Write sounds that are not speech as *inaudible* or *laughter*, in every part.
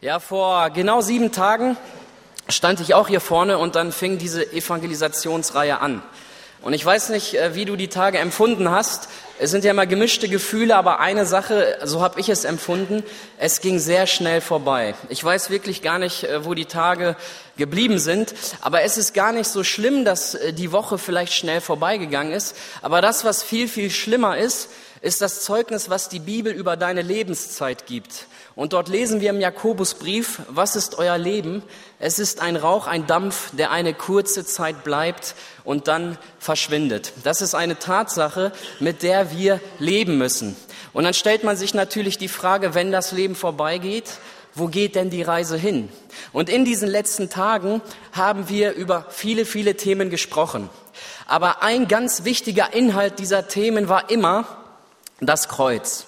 Ja, vor genau sieben Tagen stand ich auch hier vorne und dann fing diese Evangelisationsreihe an. Und ich weiß nicht, äh, wie du die Tage empfunden hast. Es sind ja immer gemischte Gefühle, aber eine Sache, so habe ich es empfunden, es ging sehr schnell vorbei. Ich weiß wirklich gar nicht, äh, wo die Tage geblieben sind, aber es ist gar nicht so schlimm, dass äh, die Woche vielleicht schnell vorbeigegangen ist. Aber das, was viel, viel schlimmer ist, ist das Zeugnis, was die Bibel über deine Lebenszeit gibt. Und dort lesen wir im Jakobusbrief, was ist euer Leben? Es ist ein Rauch, ein Dampf, der eine kurze Zeit bleibt und dann verschwindet. Das ist eine Tatsache, mit der wir leben müssen. Und dann stellt man sich natürlich die Frage, wenn das Leben vorbeigeht, wo geht denn die Reise hin? Und in diesen letzten Tagen haben wir über viele, viele Themen gesprochen. Aber ein ganz wichtiger Inhalt dieser Themen war immer das Kreuz.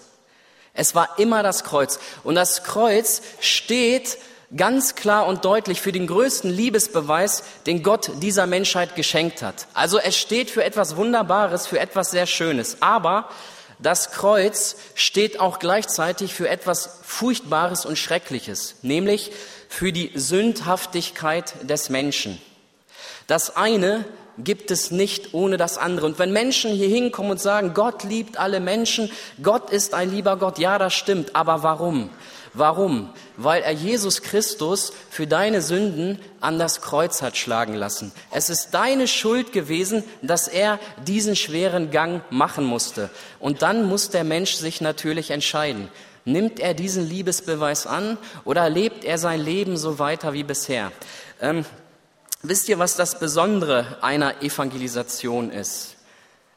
Es war immer das Kreuz. Und das Kreuz steht ganz klar und deutlich für den größten Liebesbeweis, den Gott dieser Menschheit geschenkt hat. Also es steht für etwas Wunderbares, für etwas sehr Schönes. Aber das Kreuz steht auch gleichzeitig für etwas Furchtbares und Schreckliches, nämlich für die Sündhaftigkeit des Menschen. Das eine gibt es nicht ohne das andere. Und wenn Menschen hier hinkommen und sagen, Gott liebt alle Menschen, Gott ist ein lieber Gott, ja, das stimmt. Aber warum? Warum? Weil er Jesus Christus für deine Sünden an das Kreuz hat schlagen lassen. Es ist deine Schuld gewesen, dass er diesen schweren Gang machen musste. Und dann muss der Mensch sich natürlich entscheiden. Nimmt er diesen Liebesbeweis an oder lebt er sein Leben so weiter wie bisher? Ähm, Wisst ihr, was das Besondere einer Evangelisation ist?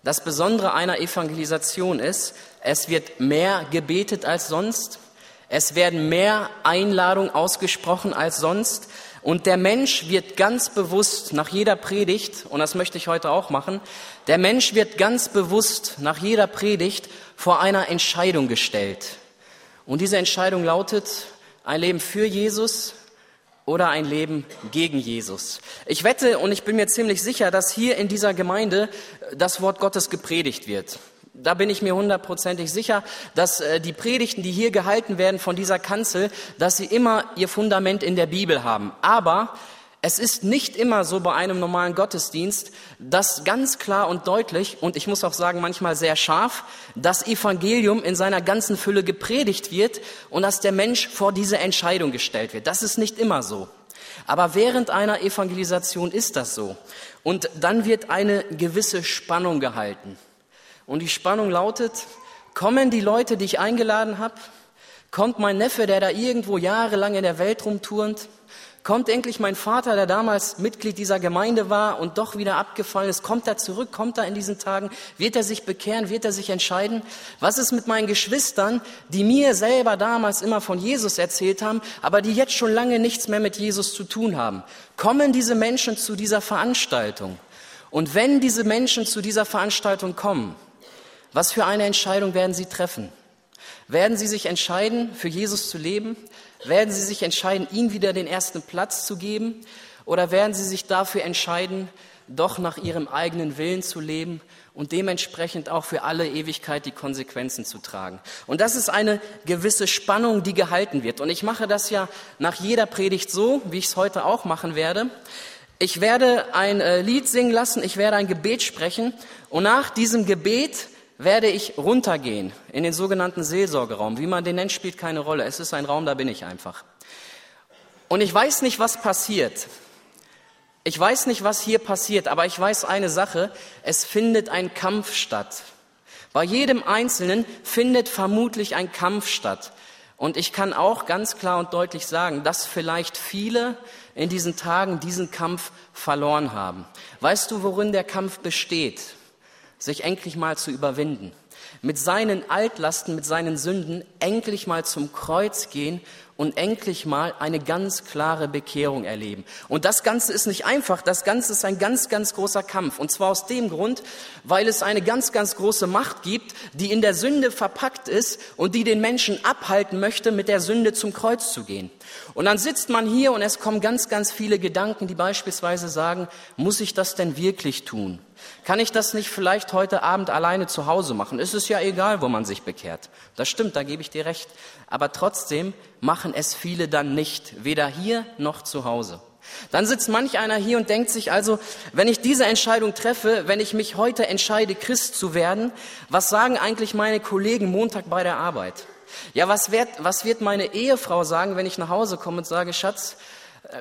Das Besondere einer Evangelisation ist, es wird mehr gebetet als sonst, es werden mehr Einladungen ausgesprochen als sonst und der Mensch wird ganz bewusst nach jeder Predigt, und das möchte ich heute auch machen, der Mensch wird ganz bewusst nach jeder Predigt vor einer Entscheidung gestellt. Und diese Entscheidung lautet, ein Leben für Jesus oder ein Leben gegen Jesus. Ich wette und ich bin mir ziemlich sicher, dass hier in dieser Gemeinde äh, das Wort Gottes gepredigt wird. Da bin ich mir hundertprozentig sicher, dass äh, die Predigten, die hier gehalten werden von dieser Kanzel, dass sie immer ihr Fundament in der Bibel haben. Aber es ist nicht immer so bei einem normalen Gottesdienst, dass ganz klar und deutlich und ich muss auch sagen manchmal sehr scharf das Evangelium in seiner ganzen Fülle gepredigt wird und dass der Mensch vor diese Entscheidung gestellt wird. Das ist nicht immer so. Aber während einer Evangelisation ist das so. Und dann wird eine gewisse Spannung gehalten. Und die Spannung lautet, kommen die Leute, die ich eingeladen habe? Kommt mein Neffe, der da irgendwo jahrelang in der Welt rumturnt? Kommt endlich mein Vater, der damals Mitglied dieser Gemeinde war und doch wieder abgefallen ist, kommt er zurück, kommt er in diesen Tagen, wird er sich bekehren, wird er sich entscheiden? Was ist mit meinen Geschwistern, die mir selber damals immer von Jesus erzählt haben, aber die jetzt schon lange nichts mehr mit Jesus zu tun haben? Kommen diese Menschen zu dieser Veranstaltung? Und wenn diese Menschen zu dieser Veranstaltung kommen, was für eine Entscheidung werden sie treffen? Werden sie sich entscheiden, für Jesus zu leben? Werden Sie sich entscheiden, ihm wieder den ersten Platz zu geben? Oder werden Sie sich dafür entscheiden, doch nach Ihrem eigenen Willen zu leben und dementsprechend auch für alle Ewigkeit die Konsequenzen zu tragen? Und das ist eine gewisse Spannung, die gehalten wird. Und ich mache das ja nach jeder Predigt so, wie ich es heute auch machen werde. Ich werde ein äh, Lied singen lassen, ich werde ein Gebet sprechen und nach diesem Gebet werde ich runtergehen in den sogenannten Seelsorgeraum. Wie man den nennt, spielt keine Rolle. Es ist ein Raum, da bin ich einfach. Und ich weiß nicht, was passiert. Ich weiß nicht, was hier passiert, aber ich weiß eine Sache. Es findet ein Kampf statt. Bei jedem Einzelnen findet vermutlich ein Kampf statt. Und ich kann auch ganz klar und deutlich sagen, dass vielleicht viele in diesen Tagen diesen Kampf verloren haben. Weißt du, worin der Kampf besteht? Sich endlich mal zu überwinden, mit seinen Altlasten, mit seinen Sünden endlich mal zum Kreuz gehen und endlich mal eine ganz klare Bekehrung erleben. Und das Ganze ist nicht einfach, das Ganze ist ein ganz, ganz großer Kampf. Und zwar aus dem Grund, weil es eine ganz, ganz große Macht gibt, die in der Sünde verpackt ist und die den Menschen abhalten möchte, mit der Sünde zum Kreuz zu gehen. Und dann sitzt man hier und es kommen ganz, ganz viele Gedanken, die beispielsweise sagen, muss ich das denn wirklich tun? Kann ich das nicht vielleicht heute Abend alleine zu Hause machen? Es ist ja egal, wo man sich bekehrt. Das stimmt, da gebe ich dir recht. Aber trotzdem machen es viele dann nicht, weder hier noch zu Hause. Dann sitzt manch einer hier und denkt sich also, wenn ich diese Entscheidung treffe, wenn ich mich heute entscheide, Christ zu werden, was sagen eigentlich meine Kollegen Montag bei der Arbeit? Ja, was wird, was wird meine Ehefrau sagen, wenn ich nach Hause komme und sage, Schatz,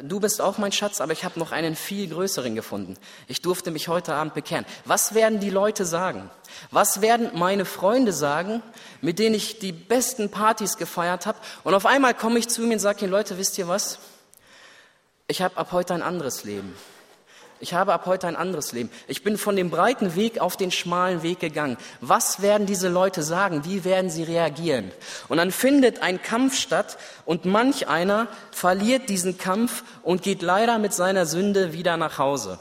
du bist auch mein Schatz, aber ich habe noch einen viel größeren gefunden. Ich durfte mich heute Abend bekehren. Was werden die Leute sagen? Was werden meine Freunde sagen, mit denen ich die besten Partys gefeiert habe? Und auf einmal komme ich zu mir und sage ihnen, Leute, wisst ihr was? Ich habe ab heute ein anderes Leben. Ich habe ab heute ein anderes Leben. Ich bin von dem breiten Weg auf den schmalen Weg gegangen. Was werden diese Leute sagen? Wie werden sie reagieren? Und dann findet ein Kampf statt und manch einer verliert diesen Kampf und geht leider mit seiner Sünde wieder nach Hause.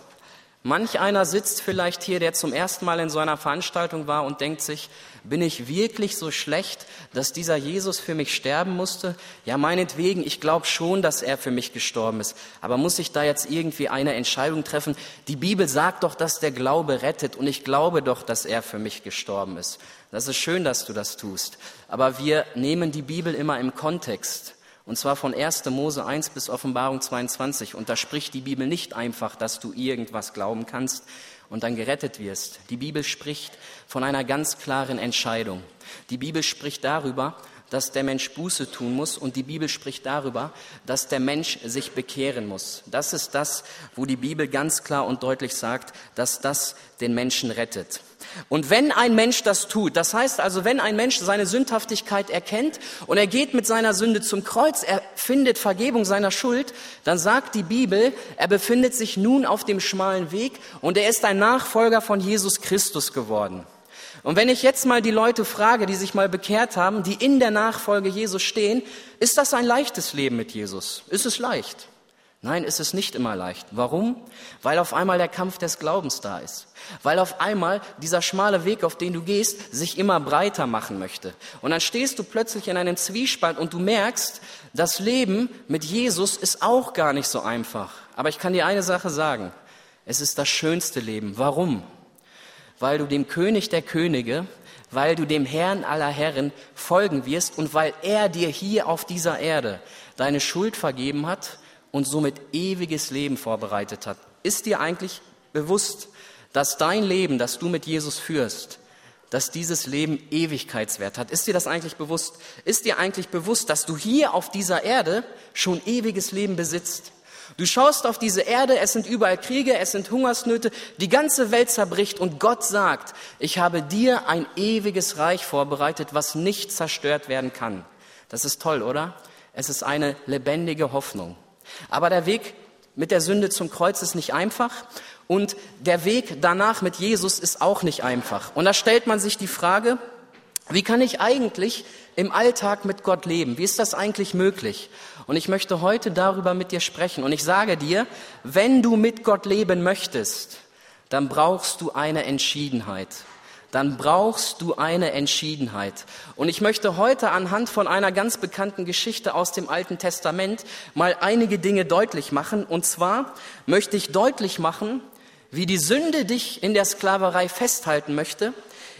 Manch einer sitzt vielleicht hier, der zum ersten Mal in so einer Veranstaltung war und denkt sich, bin ich wirklich so schlecht, dass dieser Jesus für mich sterben musste? Ja, meinetwegen, ich glaube schon, dass er für mich gestorben ist. Aber muss ich da jetzt irgendwie eine Entscheidung treffen? Die Bibel sagt doch, dass der Glaube rettet und ich glaube doch, dass er für mich gestorben ist. Das ist schön, dass du das tust. Aber wir nehmen die Bibel immer im Kontext. Und zwar von 1. Mose 1 bis Offenbarung 22. Und da spricht die Bibel nicht einfach, dass du irgendwas glauben kannst, und dann gerettet wirst. Die Bibel spricht von einer ganz klaren Entscheidung. Die Bibel spricht darüber, dass der Mensch Buße tun muss und die Bibel spricht darüber, dass der Mensch sich bekehren muss. Das ist das, wo die Bibel ganz klar und deutlich sagt, dass das den Menschen rettet. Und wenn ein Mensch das tut, das heißt also, wenn ein Mensch seine Sündhaftigkeit erkennt und er geht mit seiner Sünde zum Kreuz, er findet Vergebung seiner Schuld, dann sagt die Bibel, er befindet sich nun auf dem schmalen Weg und er ist ein Nachfolger von Jesus Christus geworden. Und wenn ich jetzt mal die Leute frage, die sich mal bekehrt haben, die in der Nachfolge Jesus stehen, ist das ein leichtes Leben mit Jesus? Ist es leicht? Nein, ist es nicht immer leicht. Warum? Weil auf einmal der Kampf des Glaubens da ist. Weil auf einmal dieser schmale Weg, auf den du gehst, sich immer breiter machen möchte. Und dann stehst du plötzlich in einem Zwiespalt und du merkst, das Leben mit Jesus ist auch gar nicht so einfach. Aber ich kann dir eine Sache sagen. Es ist das schönste Leben. Warum? Weil du dem König der Könige, weil du dem Herrn aller Herren folgen wirst und weil er dir hier auf dieser Erde deine Schuld vergeben hat und somit ewiges Leben vorbereitet hat. Ist dir eigentlich bewusst, dass dein Leben, das du mit Jesus führst, dass dieses Leben Ewigkeitswert hat? Ist dir das eigentlich bewusst? Ist dir eigentlich bewusst, dass du hier auf dieser Erde schon ewiges Leben besitzt? Du schaust auf diese Erde, es sind überall Kriege, es sind Hungersnöte, die ganze Welt zerbricht und Gott sagt, ich habe dir ein ewiges Reich vorbereitet, was nicht zerstört werden kann. Das ist toll, oder? Es ist eine lebendige Hoffnung. Aber der Weg mit der Sünde zum Kreuz ist nicht einfach und der Weg danach mit Jesus ist auch nicht einfach. Und da stellt man sich die Frage, wie kann ich eigentlich im Alltag mit Gott leben? Wie ist das eigentlich möglich? Und ich möchte heute darüber mit dir sprechen. Und ich sage dir, wenn du mit Gott leben möchtest, dann brauchst du eine Entschiedenheit dann brauchst du eine Entschiedenheit. Und ich möchte heute anhand von einer ganz bekannten Geschichte aus dem Alten Testament mal einige Dinge deutlich machen. Und zwar möchte ich deutlich machen, wie die Sünde dich in der Sklaverei festhalten möchte,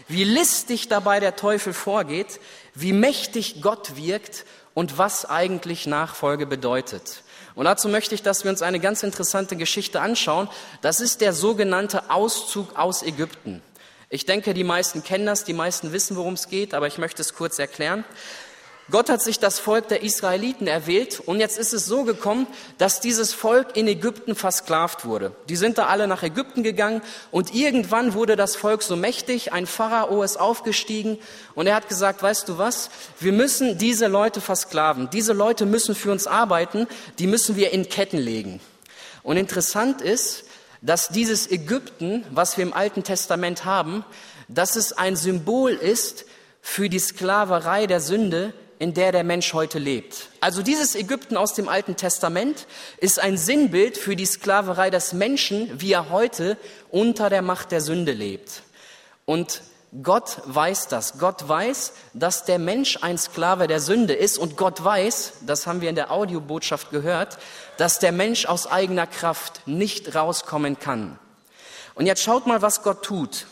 wie listig dabei der Teufel vorgeht, wie mächtig Gott wirkt und was eigentlich Nachfolge bedeutet. Und dazu möchte ich, dass wir uns eine ganz interessante Geschichte anschauen. Das ist der sogenannte Auszug aus Ägypten. Ich denke, die meisten kennen das, die meisten wissen, worum es geht, aber ich möchte es kurz erklären. Gott hat sich das Volk der Israeliten erwählt und jetzt ist es so gekommen, dass dieses Volk in Ägypten versklavt wurde. Die sind da alle nach Ägypten gegangen und irgendwann wurde das Volk so mächtig, ein Pharao ist aufgestiegen und er hat gesagt, weißt du was, wir müssen diese Leute versklaven, diese Leute müssen für uns arbeiten, die müssen wir in Ketten legen. Und interessant ist, dass dieses Ägypten, was wir im Alten Testament haben, dass es ein Symbol ist für die Sklaverei der Sünde, in der der Mensch heute lebt. Also dieses Ägypten aus dem Alten Testament ist ein Sinnbild für die Sklaverei des Menschen, wie er heute unter der Macht der Sünde lebt. Und Gott weiß das. Gott weiß, dass der Mensch ein Sklave der Sünde ist und Gott weiß, das haben wir in der Audiobotschaft gehört, dass der Mensch aus eigener Kraft nicht rauskommen kann. Und jetzt schaut mal, was Gott tut.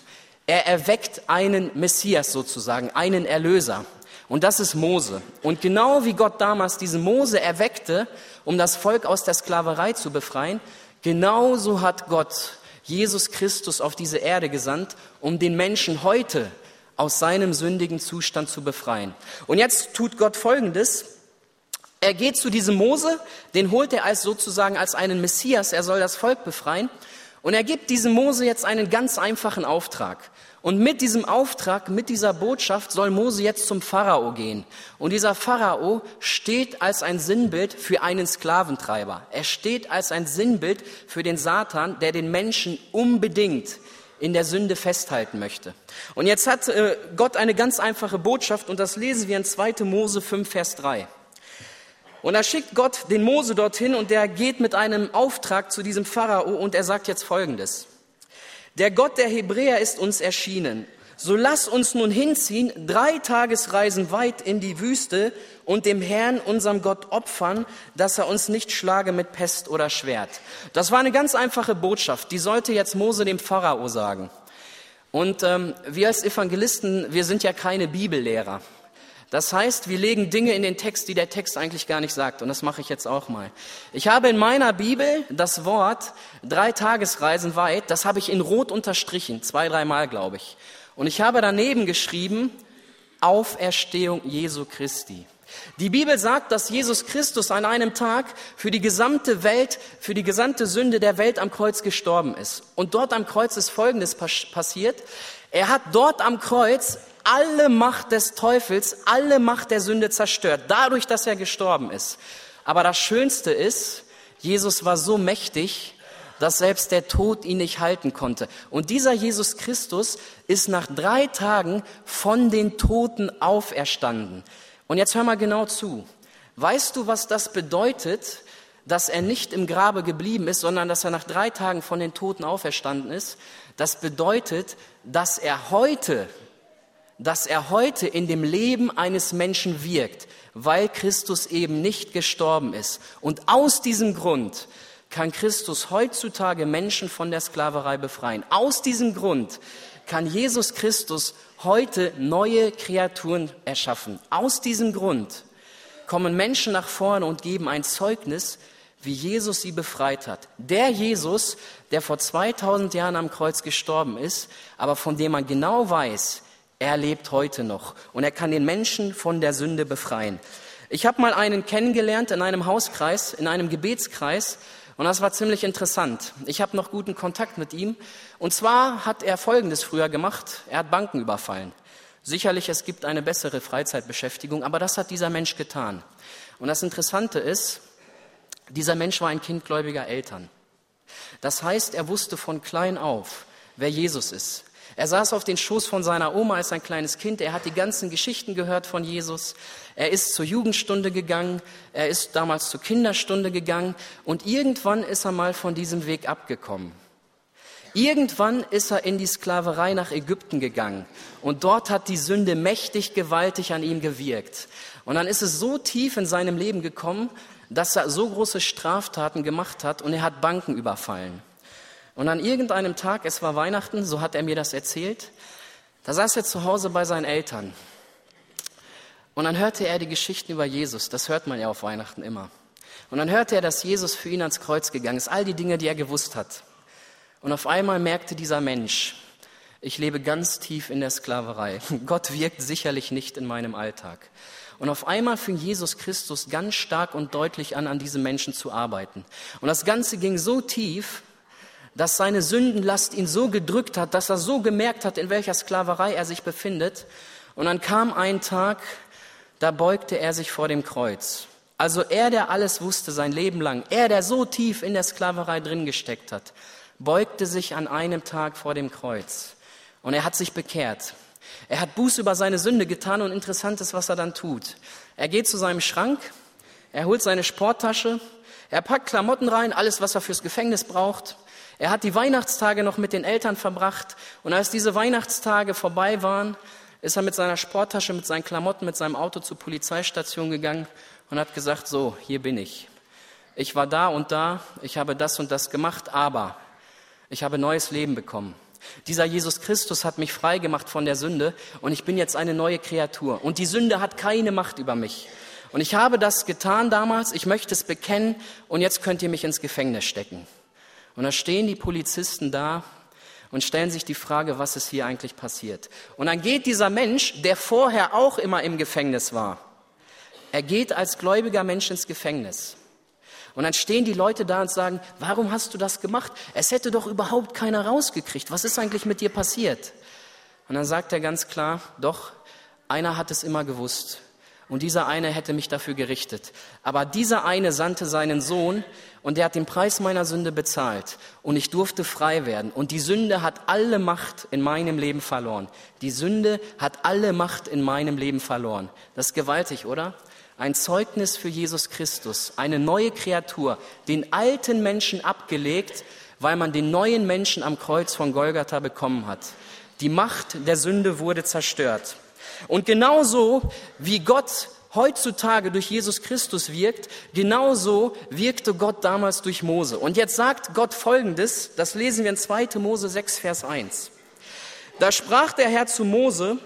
Er erweckt einen Messias sozusagen, einen Erlöser. Und das ist Mose. Und genau wie Gott damals diesen Mose erweckte, um das Volk aus der Sklaverei zu befreien, genauso hat Gott Jesus Christus auf diese Erde gesandt, um den Menschen heute aus seinem sündigen Zustand zu befreien. Und jetzt tut Gott Folgendes. Er geht zu diesem Mose, den holt er als sozusagen als einen Messias, er soll das Volk befreien. Und er gibt diesem Mose jetzt einen ganz einfachen Auftrag. Und mit diesem Auftrag, mit dieser Botschaft soll Mose jetzt zum Pharao gehen. Und dieser Pharao steht als ein Sinnbild für einen Sklaventreiber. Er steht als ein Sinnbild für den Satan, der den Menschen unbedingt in der Sünde festhalten möchte. Und jetzt hat äh, Gott eine ganz einfache Botschaft und das lesen wir in 2. Mose 5, Vers 3. Und da schickt Gott den Mose dorthin und der geht mit einem Auftrag zu diesem Pharao und er sagt jetzt Folgendes. Der Gott der Hebräer ist uns erschienen. So lass uns nun hinziehen, drei Tagesreisen weit in die Wüste und dem Herrn, unserem Gott, opfern, dass er uns nicht schlage mit Pest oder Schwert. Das war eine ganz einfache Botschaft. Die sollte jetzt Mose dem Pharao sagen. Und ähm, wir als Evangelisten, wir sind ja keine Bibellehrer. Das heißt, wir legen Dinge in den Text, die der Text eigentlich gar nicht sagt. Und das mache ich jetzt auch mal. Ich habe in meiner Bibel das Wort drei Tagesreisen weit, das habe ich in Rot unterstrichen, zwei, dreimal glaube ich. Und ich habe daneben geschrieben, Auferstehung Jesu Christi. Die Bibel sagt, dass Jesus Christus an einem Tag für die gesamte Welt, für die gesamte Sünde der Welt am Kreuz gestorben ist. Und dort am Kreuz ist Folgendes passiert. Er hat dort am Kreuz alle Macht des Teufels, alle Macht der Sünde zerstört, dadurch, dass er gestorben ist. Aber das Schönste ist, Jesus war so mächtig, dass selbst der Tod ihn nicht halten konnte. Und dieser Jesus Christus ist nach drei Tagen von den Toten auferstanden. Und jetzt hör mal genau zu. Weißt du, was das bedeutet, dass er nicht im Grabe geblieben ist, sondern dass er nach drei Tagen von den Toten auferstanden ist? Das bedeutet, dass er heute dass er heute in dem Leben eines Menschen wirkt, weil Christus eben nicht gestorben ist. Und aus diesem Grund kann Christus heutzutage Menschen von der Sklaverei befreien. Aus diesem Grund kann Jesus Christus heute neue Kreaturen erschaffen. Aus diesem Grund kommen Menschen nach vorne und geben ein Zeugnis, wie Jesus sie befreit hat. Der Jesus, der vor 2000 Jahren am Kreuz gestorben ist, aber von dem man genau weiß, er lebt heute noch und er kann den Menschen von der Sünde befreien. Ich habe mal einen kennengelernt in einem Hauskreis, in einem Gebetskreis und das war ziemlich interessant. Ich habe noch guten Kontakt mit ihm und zwar hat er Folgendes früher gemacht. Er hat Banken überfallen. Sicherlich, es gibt eine bessere Freizeitbeschäftigung, aber das hat dieser Mensch getan. Und das Interessante ist, dieser Mensch war ein Kind gläubiger Eltern. Das heißt, er wusste von klein auf, wer Jesus ist. Er saß auf den Schoß von seiner Oma als ein kleines Kind. Er hat die ganzen Geschichten gehört von Jesus. Er ist zur Jugendstunde gegangen. Er ist damals zur Kinderstunde gegangen. Und irgendwann ist er mal von diesem Weg abgekommen. Irgendwann ist er in die Sklaverei nach Ägypten gegangen. Und dort hat die Sünde mächtig gewaltig an ihm gewirkt. Und dann ist es so tief in seinem Leben gekommen, dass er so große Straftaten gemacht hat und er hat Banken überfallen. Und an irgendeinem Tag, es war Weihnachten, so hat er mir das erzählt, da saß er zu Hause bei seinen Eltern. Und dann hörte er die Geschichten über Jesus, das hört man ja auf Weihnachten immer. Und dann hörte er, dass Jesus für ihn ans Kreuz gegangen ist, all die Dinge, die er gewusst hat. Und auf einmal merkte dieser Mensch, ich lebe ganz tief in der Sklaverei. *laughs* Gott wirkt sicherlich nicht in meinem Alltag. Und auf einmal fing Jesus Christus ganz stark und deutlich an, an diesem Menschen zu arbeiten. Und das Ganze ging so tief, dass seine Sündenlast ihn so gedrückt hat, dass er so gemerkt hat, in welcher Sklaverei er sich befindet. Und dann kam ein Tag, da beugte er sich vor dem Kreuz. Also er, der alles wusste sein Leben lang, er, der so tief in der Sklaverei drin gesteckt hat, beugte sich an einem Tag vor dem Kreuz. Und er hat sich bekehrt. Er hat Buß über seine Sünde getan und interessant ist, was er dann tut. Er geht zu seinem Schrank, er holt seine Sporttasche, er packt Klamotten rein, alles, was er fürs Gefängnis braucht. Er hat die Weihnachtstage noch mit den Eltern verbracht und als diese Weihnachtstage vorbei waren, ist er mit seiner Sporttasche, mit seinen Klamotten, mit seinem Auto zur Polizeistation gegangen und hat gesagt, so, hier bin ich. Ich war da und da, ich habe das und das gemacht, aber Ich habe neues Leben bekommen. Dieser Jesus Christus hat mich frei gemacht von der Sünde und ich bin jetzt eine neue Kreatur. Und die Sünde hat keine Macht über mich. Und ich habe das getan damals, ich möchte es bekennen und jetzt könnt ihr mich ins Gefängnis stecken. Und da stehen die Polizisten da und stellen sich die Frage, was ist hier eigentlich passiert. Und dann geht dieser Mensch, der vorher auch immer im Gefängnis war, er geht als gläubiger Mensch ins Gefängnis. Und dann stehen die Leute da und sagen, warum hast du das gemacht? Es hätte doch überhaupt keiner rausgekriegt. Was ist eigentlich mit dir passiert? Und dann sagt er ganz klar, doch, einer hat es immer gewusst. Und dieser eine hätte mich dafür gerichtet. Aber dieser eine sandte seinen Sohn und der hat den Preis meiner Sünde bezahlt. Und ich durfte frei werden. Und die Sünde hat alle Macht in meinem Leben verloren. Die Sünde hat alle Macht in meinem Leben verloren. Das ist gewaltig, oder? Ein Zeugnis für Jesus Christus, eine neue Kreatur, den alten Menschen abgelegt, weil man den neuen Menschen am Kreuz von Golgatha bekommen hat. Die Macht der Sünde wurde zerstört. Und genauso wie Gott heutzutage durch Jesus Christus wirkt, genauso wirkte Gott damals durch Mose. Und jetzt sagt Gott Folgendes, das lesen wir in 2. Mose 6, Vers 1. Da sprach der Herr zu Mose,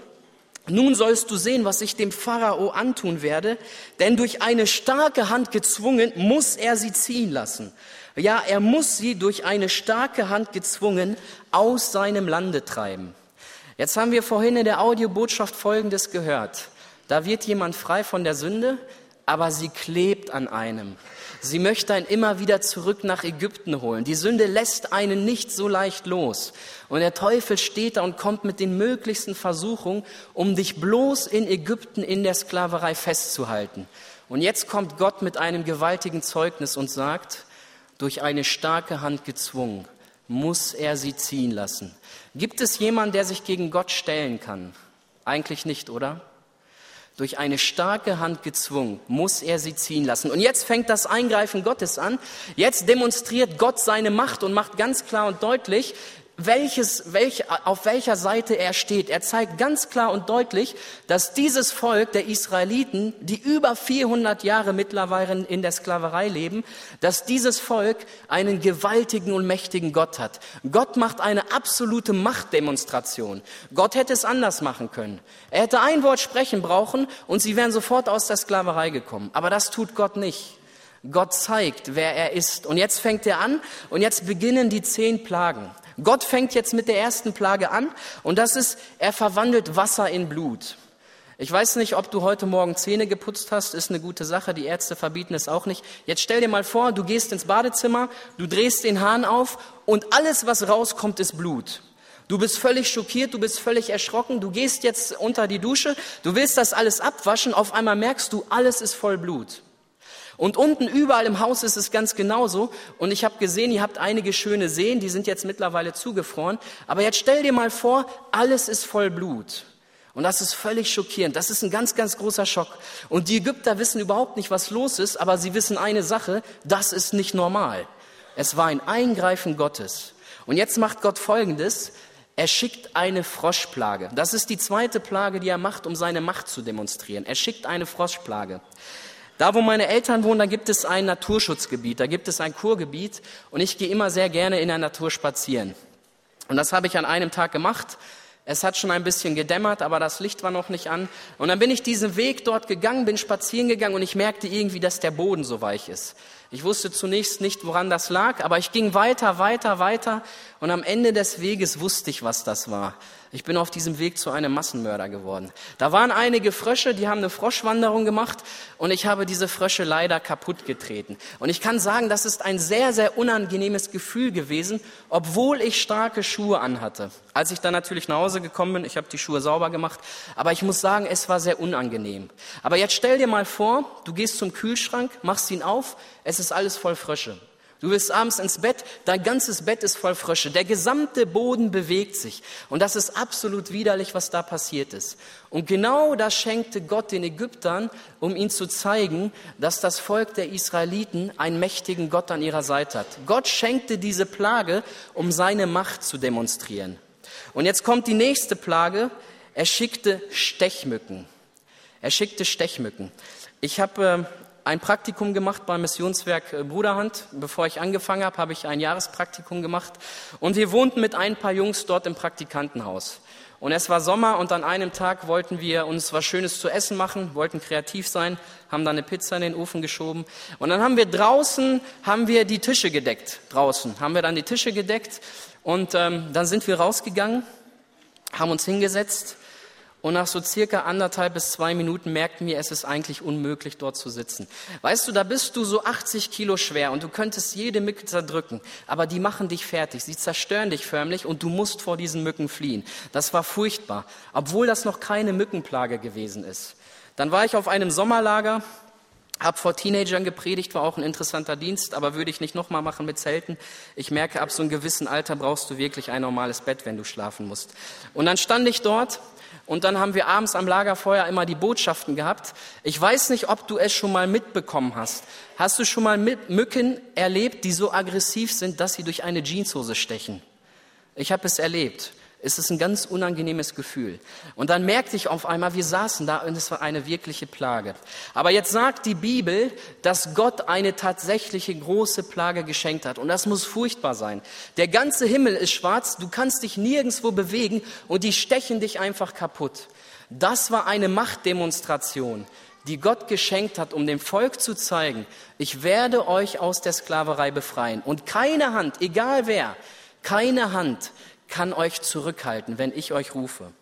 nun sollst du sehen, was ich dem Pharao antun werde, denn durch eine starke Hand gezwungen muss er sie ziehen lassen. Ja, er muss sie durch eine starke Hand gezwungen aus seinem Lande treiben. Jetzt haben wir vorhin in der Audiobotschaft Folgendes gehört. Da wird jemand frei von der Sünde, aber sie klebt an einem. Sie möchte einen immer wieder zurück nach Ägypten holen. Die Sünde lässt einen nicht so leicht los. Und der Teufel steht da und kommt mit den möglichsten Versuchungen, um dich bloß in Ägypten in der Sklaverei festzuhalten. Und jetzt kommt Gott mit einem gewaltigen Zeugnis und sagt, durch eine starke Hand gezwungen, muss er sie ziehen lassen. Gibt es jemanden, der sich gegen Gott stellen kann? Eigentlich nicht, oder? Durch eine starke Hand gezwungen, muss er sie ziehen lassen. Und jetzt fängt das Eingreifen Gottes an. Jetzt demonstriert Gott seine Macht und macht ganz klar und deutlich, welches, welch, auf welcher Seite er steht. Er zeigt ganz klar und deutlich, dass dieses Volk der Israeliten, die über 400 Jahre mittlerweile in der Sklaverei leben, dass dieses Volk einen gewaltigen und mächtigen Gott hat. Gott macht eine absolute Machtdemonstration. Gott hätte es anders machen können. Er hätte ein Wort sprechen brauchen und sie wären sofort aus der Sklaverei gekommen. Aber das tut Gott nicht. Gott zeigt, wer er ist. Und jetzt fängt er an und jetzt beginnen die zehn Plagen. Gott fängt jetzt mit der ersten Plage an und das ist, er verwandelt Wasser in Blut. Ich weiß nicht, ob du heute Morgen Zähne geputzt hast, ist eine gute Sache, die Ärzte verbieten es auch nicht. Jetzt stell dir mal vor, du gehst ins Badezimmer, du drehst den Hahn auf und alles, was rauskommt, ist Blut. Du bist völlig schockiert, du bist völlig erschrocken, du gehst jetzt unter die Dusche, du willst das alles abwaschen, auf einmal merkst du, alles ist voll Blut. Und unten überall im Haus ist es ganz genauso. Und ich habe gesehen, ihr habt einige schöne Seen, die sind jetzt mittlerweile zugefroren. Aber jetzt stell dir mal vor, alles ist voll Blut. Und das ist völlig schockierend. Das ist ein ganz, ganz großer Schock. Und die Ägypter wissen überhaupt nicht, was los ist, aber sie wissen eine Sache, das ist nicht normal. Es war ein Eingreifen Gottes. Und jetzt macht Gott Folgendes. Er schickt eine Froschplage. Das ist die zweite Plage, die er macht, um seine Macht zu demonstrieren. Er schickt eine Froschplage. Da, wo meine Eltern wohnen, da gibt es ein Naturschutzgebiet, da gibt es ein Kurgebiet und ich gehe immer sehr gerne in der Natur spazieren. Und das habe ich an einem Tag gemacht. Es hat schon ein bisschen gedämmert, aber das Licht war noch nicht an. Und dann bin ich diesen Weg dort gegangen, bin spazieren gegangen und ich merkte irgendwie, dass der Boden so weich ist. Ich wusste zunächst nicht, woran das lag, aber ich ging weiter, weiter, weiter und am Ende des Weges wusste ich, was das war. Ich bin auf diesem Weg zu einem Massenmörder geworden. Da waren einige Frösche, die haben eine Froschwanderung gemacht und ich habe diese Frösche leider kaputt getreten. Und ich kann sagen, das ist ein sehr, sehr unangenehmes Gefühl gewesen, obwohl ich starke Schuhe anhatte. Als ich dann natürlich nach Hause gekommen bin, ich habe die Schuhe sauber gemacht, aber ich muss sagen, es war sehr unangenehm. Aber jetzt stell dir mal vor, du gehst zum Kühlschrank, machst ihn auf, es ist alles voll Frösche. Du wirst abends ins Bett, dein ganzes Bett ist voll Frösche. Der gesamte Boden bewegt sich. Und das ist absolut widerlich, was da passiert ist. Und genau das schenkte Gott den Ägyptern, um ihnen zu zeigen, dass das Volk der Israeliten einen mächtigen Gott an ihrer Seite hat. Gott schenkte diese Plage, um seine Macht zu demonstrieren. Und jetzt kommt die nächste Plage. Er schickte Stechmücken. Er schickte Stechmücken. Ich habe ein Praktikum gemacht beim Missionswerk äh, Bruderhand. Bevor ich angefangen habe, habe ich ein Jahrespraktikum gemacht. Und wir wohnten mit ein paar Jungs dort im Praktikantenhaus. Und es war Sommer und an einem Tag wollten wir uns was Schönes zu essen machen, wollten kreativ sein, haben dann eine Pizza in den Ofen geschoben. Und dann haben wir draußen, haben wir die Tische gedeckt. Draußen haben wir dann die Tische gedeckt. Und ähm, dann sind wir rausgegangen, haben uns hingesetzt und nach so circa anderthalb bis zwei Minuten merkten wir, es ist eigentlich unmöglich, dort zu sitzen. Weißt du, da bist du so 80 Kilo schwer und du könntest jede Mücke zerdrücken, aber die machen dich fertig, sie zerstören dich förmlich und du musst vor diesen Mücken fliehen. Das war furchtbar, obwohl das noch keine Mückenplage gewesen ist. Dann war ich auf einem Sommerlager, hab vor Teenagern gepredigt, war auch ein interessanter Dienst, aber würde ich nicht nochmal machen mit Zelten. Ich merke, ab so einem gewissen Alter brauchst du wirklich ein normales Bett, wenn du schlafen musst. Und dann stand ich dort und dann haben wir abends am Lagerfeuer immer die Botschaften gehabt. Ich weiß nicht, ob du es schon mal mitbekommen hast. Hast du schon mal Mücken erlebt, die so aggressiv sind, dass sie durch eine Jeanshose stechen? Ich habe es erlebt. Es ist ein ganz unangenehmes Gefühl. Und dann merkte ich auf einmal, wir saßen da und es war eine wirkliche Plage. Aber jetzt sagt die Bibel, dass Gott eine tatsächliche große Plage geschenkt hat. Und das muss furchtbar sein. Der ganze Himmel ist schwarz, du kannst dich nirgendwo bewegen und die stechen dich einfach kaputt. Das war eine Machtdemonstration, die Gott geschenkt hat, um dem Volk zu zeigen, ich werde euch aus der Sklaverei befreien. Und keine Hand, egal wer, keine Hand kann euch zurückhalten, wenn ich euch rufe.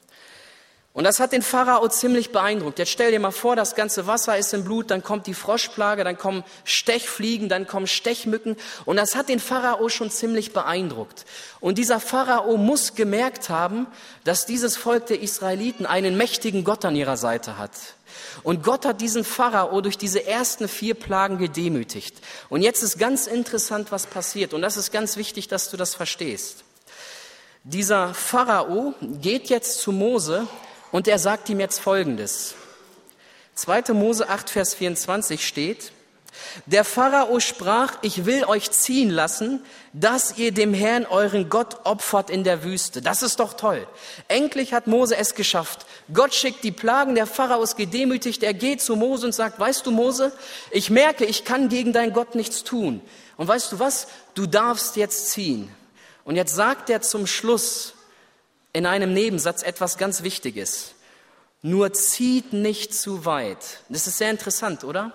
Und das hat den Pharao ziemlich beeindruckt. Jetzt stell dir mal vor, das ganze Wasser ist im Blut, dann kommt die Froschplage, dann kommen Stechfliegen, dann kommen Stechmücken. Und das hat den Pharao schon ziemlich beeindruckt. Und dieser Pharao muss gemerkt haben, dass dieses Volk der Israeliten einen mächtigen Gott an ihrer Seite hat. Und Gott hat diesen Pharao durch diese ersten vier Plagen gedemütigt. Und jetzt ist ganz interessant, was passiert. Und das ist ganz wichtig, dass du das verstehst. Dieser Pharao geht jetzt zu Mose und er sagt ihm jetzt Folgendes. 2. Mose 8, Vers 24 steht, der Pharao sprach, ich will euch ziehen lassen, dass ihr dem Herrn euren Gott opfert in der Wüste. Das ist doch toll. Endlich hat Mose es geschafft. Gott schickt die Plagen, der Pharao ist gedemütigt, er geht zu Mose und sagt, weißt du Mose, ich merke, ich kann gegen dein Gott nichts tun. Und weißt du was, du darfst jetzt ziehen. Und jetzt sagt er zum Schluss in einem Nebensatz etwas ganz Wichtiges. Nur zieht nicht zu weit. Das ist sehr interessant, oder?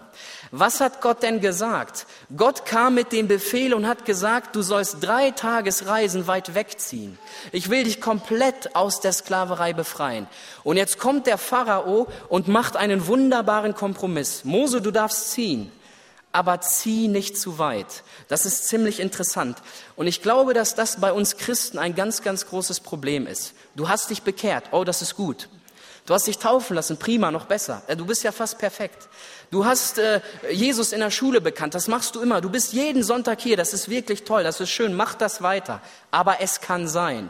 Was hat Gott denn gesagt? Gott kam mit dem Befehl und hat gesagt, du sollst drei Tagesreisen weit wegziehen. Ich will dich komplett aus der Sklaverei befreien. Und jetzt kommt der Pharao und macht einen wunderbaren Kompromiss. Mose, du darfst ziehen aber zieh nicht zu weit. Das ist ziemlich interessant. Und ich glaube, dass das bei uns Christen ein ganz, ganz großes Problem ist. Du hast dich bekehrt. Oh, das ist gut. Du hast dich taufen lassen. Prima, noch besser. Du bist ja fast perfekt. Du hast äh, Jesus in der Schule bekannt. Das machst du immer. Du bist jeden Sonntag hier. Das ist wirklich toll. Das ist schön. Mach das weiter. Aber es kann sein,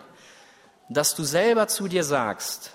dass du selber zu dir sagst,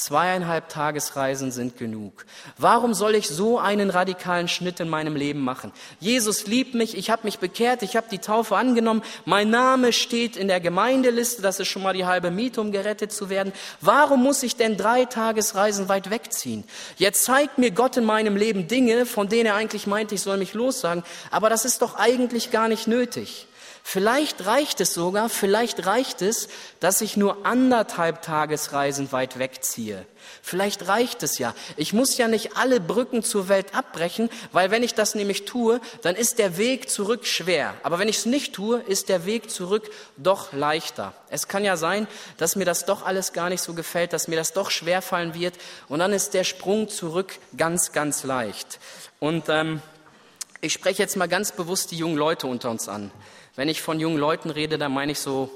Zweieinhalb Tagesreisen sind genug. Warum soll ich so einen radikalen Schnitt in meinem Leben machen? Jesus liebt mich, ich habe mich bekehrt, ich habe die Taufe angenommen, mein Name steht in der Gemeindeliste, das ist schon mal die halbe Miete, um gerettet zu werden. Warum muss ich denn drei Tagesreisen weit wegziehen? Jetzt zeigt mir Gott in meinem Leben Dinge, von denen er eigentlich meint, ich soll mich lossagen, aber das ist doch eigentlich gar nicht nötig. Vielleicht reicht es sogar, vielleicht reicht es, dass ich nur anderthalb Tagesreisen weit wegziehe. Vielleicht reicht es ja. Ich muss ja nicht alle Brücken zur Welt abbrechen, weil wenn ich das nämlich tue, dann ist der Weg zurück schwer. Aber wenn ich es nicht tue, ist der Weg zurück doch leichter. Es kann ja sein, dass mir das doch alles gar nicht so gefällt, dass mir das doch schwer fallen wird und dann ist der Sprung zurück ganz, ganz leicht. Und ähm, ich spreche jetzt mal ganz bewusst die jungen Leute unter uns an. Wenn ich von jungen Leuten rede, dann meine ich so